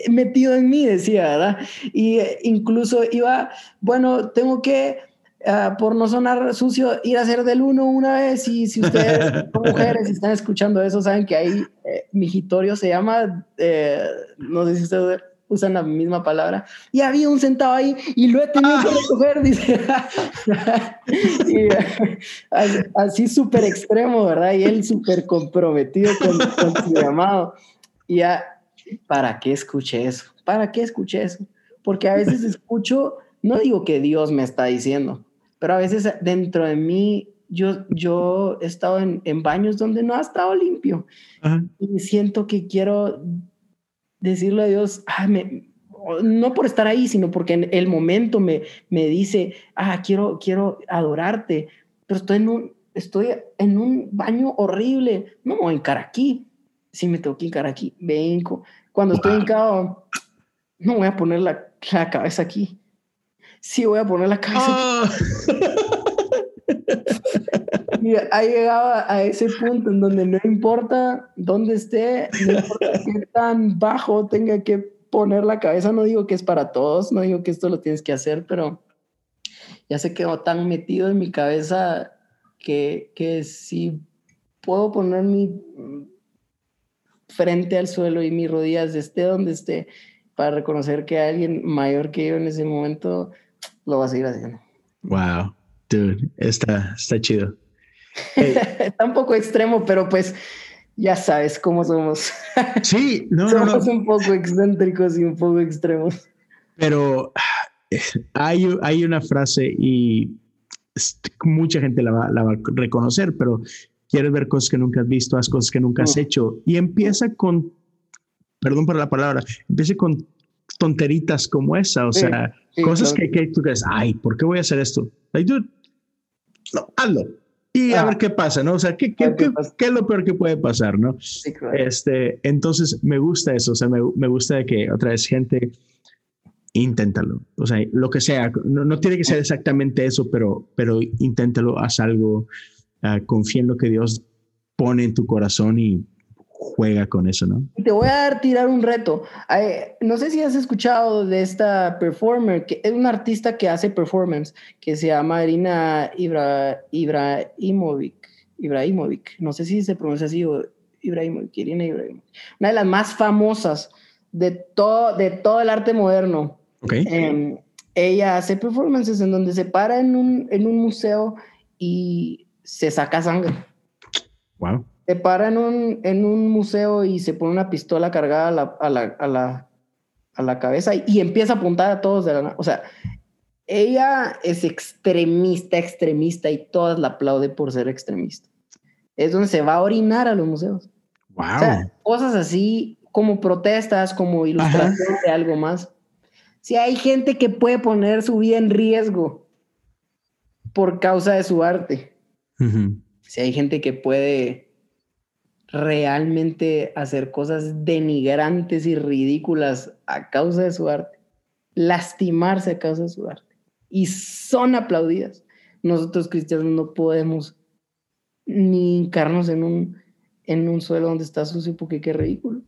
[SPEAKER 2] metido en mí, decía, ¿verdad? Y eh, incluso iba, bueno, tengo que Ah, por no sonar sucio, ir a hacer del uno una vez. Y si ustedes mujeres están escuchando eso, saben que ahí eh, mijitorio se llama, eh, no sé si ustedes usan la misma palabra. Y había un centavo ahí y lo he tenido que recoger, dice. y, así súper extremo, ¿verdad? Y él súper comprometido con, con su llamado. Y ya, ¿para qué escuché eso? ¿Para qué escuché eso? Porque a veces escucho, no digo que Dios me está diciendo, pero a veces dentro de mí yo, yo he estado en, en baños donde no ha estado limpio y siento que quiero decirle a Dios, no por estar ahí, sino porque en el momento me, me dice, ah, quiero, quiero adorarte, pero estoy en un, estoy en un baño horrible, no me voy a encar aquí, si me tengo que encar aquí, vengo, cuando estoy encado, no voy a poner la, la cabeza aquí, sí voy a poner la cabeza. Ah. y ha llegado a ese punto en donde no importa dónde esté, no importa qué tan bajo tenga que poner la cabeza. No digo que es para todos, no digo que esto lo tienes que hacer, pero ya se quedó tan metido en mi cabeza que, que si puedo poner mi frente al suelo y mis rodillas esté donde esté para reconocer que alguien mayor que yo en ese momento lo va a seguir haciendo.
[SPEAKER 1] Wow, dude, está, está chido.
[SPEAKER 2] está un poco extremo, pero pues ya sabes cómo somos.
[SPEAKER 1] Sí, no,
[SPEAKER 2] somos
[SPEAKER 1] no,
[SPEAKER 2] un poco excéntricos y un poco extremos.
[SPEAKER 1] Pero hay, hay una frase y mucha gente la va, la va a reconocer, pero quieres ver cosas que nunca has visto, haz cosas que nunca has mm. hecho. Y empieza con, perdón por la palabra, empieza con tonteritas como esa, o sea, cosas que, que, tú crees, ay, ¿por qué voy a hacer esto? Like, dude, no, hazlo. Y a ver qué pasa, ¿no? O sea, ¿qué, qué, qué, qué es lo peor que puede pasar, no? Sí, claro. Este, entonces, me gusta eso, o sea, me, me gusta de que otra vez gente, inténtalo, o sea, lo que sea, no, no tiene que ser exactamente eso, pero, pero inténtalo, haz algo, uh, confía en lo que Dios pone en tu corazón y juega con eso, ¿no?
[SPEAKER 2] Te voy a dar tirar un reto. no sé si has escuchado de esta performer, que es una artista que hace performance, que se llama Irina Ibra, Ibrahimovic. Ibrahimovic. No sé si se pronuncia así o Ibrahimovic, Irina Ibrahimovic. Una de las más famosas de todo, de todo el arte moderno.
[SPEAKER 1] Okay.
[SPEAKER 2] Em, ella hace performances en donde se para en un, en un museo y se saca sangre.
[SPEAKER 1] Wow
[SPEAKER 2] se para en un, en un museo y se pone una pistola cargada a la, a la, a la, a la cabeza y, empieza a apuntar a todos de la O sea, ella es extremista, extremista y todas la aplauden por ser extremista. Es donde se va a orinar a los museos.
[SPEAKER 1] Wow.
[SPEAKER 2] O sea, cosas así como protestas, como ilustración de algo más. Si hay gente que puede poner su vida en riesgo por causa de su arte. Si hay gente que puede realmente hacer cosas denigrantes y ridículas a causa de su arte, lastimarse a causa de su arte. Y son aplaudidas. Nosotros cristianos no podemos ni hincarnos en un, en un suelo donde está sucio porque qué ridículo.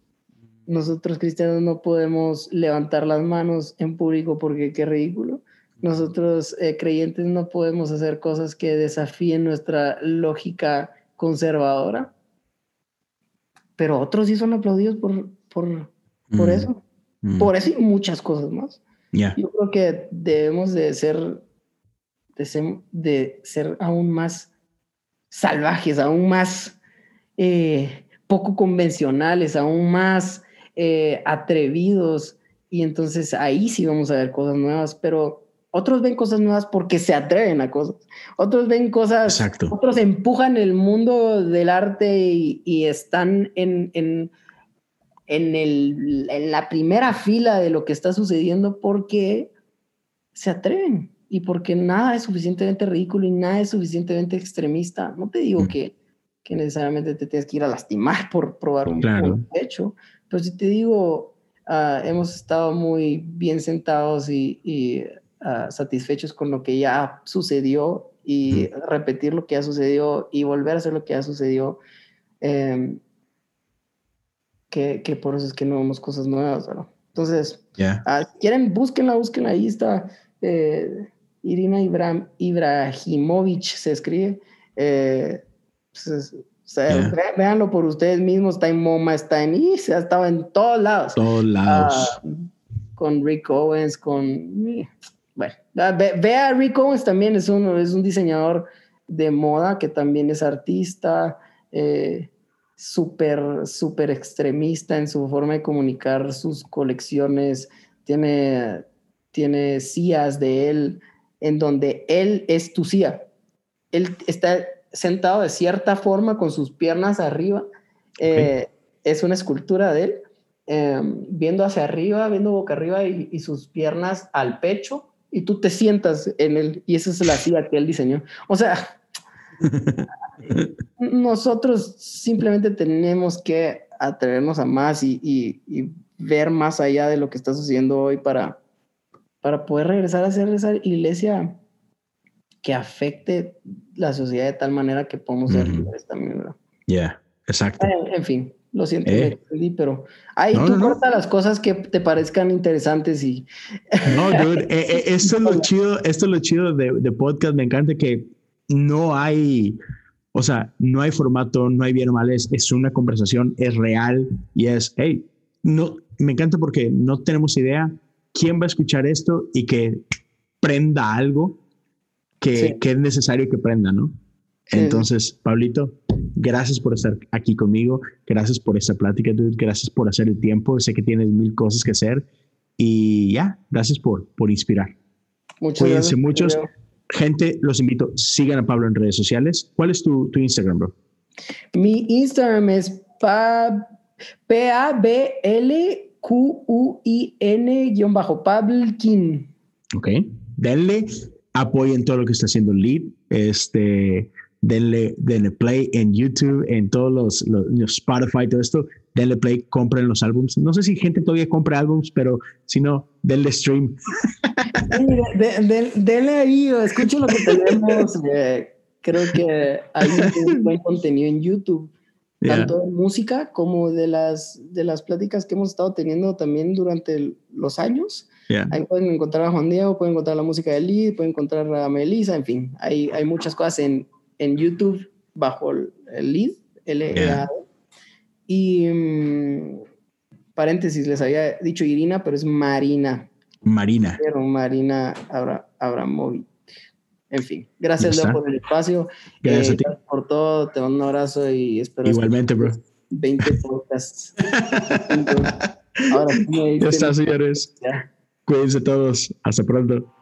[SPEAKER 2] Nosotros cristianos no podemos levantar las manos en público porque qué ridículo. Nosotros eh, creyentes no podemos hacer cosas que desafíen nuestra lógica conservadora. Pero otros sí son aplaudidos por, por, por mm. eso. Mm. Por eso y muchas cosas más. Yo creo que debemos de ser, de ser, de ser aún más salvajes, aún más eh, poco convencionales, aún más eh, atrevidos. Y entonces ahí sí vamos a ver cosas nuevas, pero otros ven cosas nuevas porque se atreven a cosas. Otros ven cosas, Exacto. otros empujan el mundo del arte y, están en, en, en, el, en la primera fila de lo que está sucediendo porque se atreven y porque nada es suficientemente ridículo y nada es suficientemente extremista. No te digo mm. que, que, necesariamente te tienes que ir a lastimar por probar un, claro. hecho, pero si te digo, ah, hemos estado muy bien sentados y, y ah, satisfechos con lo que ya sucedió y mm. repetir lo que ya sucedió y volver a hacer lo que ya sucedió. Em, que, que, por eso es que no vemos cosas nuevas, Entonces, ah, si quieren, búsquenla, búsquenla, ahí está. Eh, Irina Ibrahim, Ibrahimovic se escribe. Eh, pues, véanlo por ustedes mismos. Está en MoMA, está en. Y se ha estado en todos lados.
[SPEAKER 1] Todos lados. Ah,
[SPEAKER 2] con Rick Owens, con. Bueno, ve, a Rick Owens también, es un, es un diseñador de moda que también es artista. Eh, súper, súper extremista en su forma de comunicar sus colecciones. Tiene, tiene CIAs de él en donde él es tu CIA. Él está sentado de cierta forma con sus piernas arriba. Eh, es una escultura de él, em, viendo hacia arriba, viendo boca arriba y, sus piernas al pecho. Y tú te sientas en él. Y esa es la CIA que él diseñó. O sea, nosotros simplemente tenemos que atrevernos a más y, y, ver más allá de lo que está sucediendo hoy para, para poder regresar a ser esa iglesia que afecte la sociedad de tal manera que podamos ser libres también, ¿verdad?
[SPEAKER 1] Exacto.
[SPEAKER 2] En, fin, lo siento, eh. pero ahí tú no, las cosas que te parezcan interesantes y...
[SPEAKER 1] No, dude, eh, eh, esto es lo chido, esto es lo chido de, de, podcast, me encanta que no hay, o sea, no hay formato, no hay bien o mal, es, es una conversación, es real y es, hey, no, me encanta porque no tenemos idea, quién va a escuchar esto y que prenda algo que, que es necesario que prenda, ¿no? Entonces, Pablito, gracias por estar aquí conmigo, gracias por esta plática, dude, gracias por hacer el tiempo, sé que tienes mil cosas que hacer y ya, gracias por, por inspirar. Muchas Cuídense muchos. Gente, los invito, sigan a Pablo en redes sociales. ¿Cuál es tu, tu Instagram, bro?
[SPEAKER 2] Mi Instagram es P-A-B-L Q-U-I-N-Pablkin.
[SPEAKER 1] Ok, denle, apoyen todo lo que está haciendo Lead, este, denle, denle play en YouTube, en todos los, los, Spotify, todo esto, denle play, compren los álbums. No sé si gente todavía compra álbums, pero si no, denle stream.
[SPEAKER 2] denle ahí, escuchen lo que tenemos. creo que hay un buen contenido en YouTube tanto de música como de las, de las pláticas que hemos estado teniendo también durante los años. Ahí pueden encontrar a Juan Diego, pueden encontrar la música de Lee, pueden encontrar a Melissa, en fin, hay, hay muchas cosas en, en YouTube bajo el Lead, L -E -A Y mm, paréntesis, les había dicho Irina, pero es Marina.
[SPEAKER 1] Marina.
[SPEAKER 2] Pero Marina Abramovic. En fin, gracias Leo por el espacio. Gracias a eh, ti. por todo, te mando un abrazo y espero.
[SPEAKER 1] Igualmente, bro.
[SPEAKER 2] 20 podcasts.
[SPEAKER 1] Ahora, ya está, señores. Cuídense todos. Hasta pronto.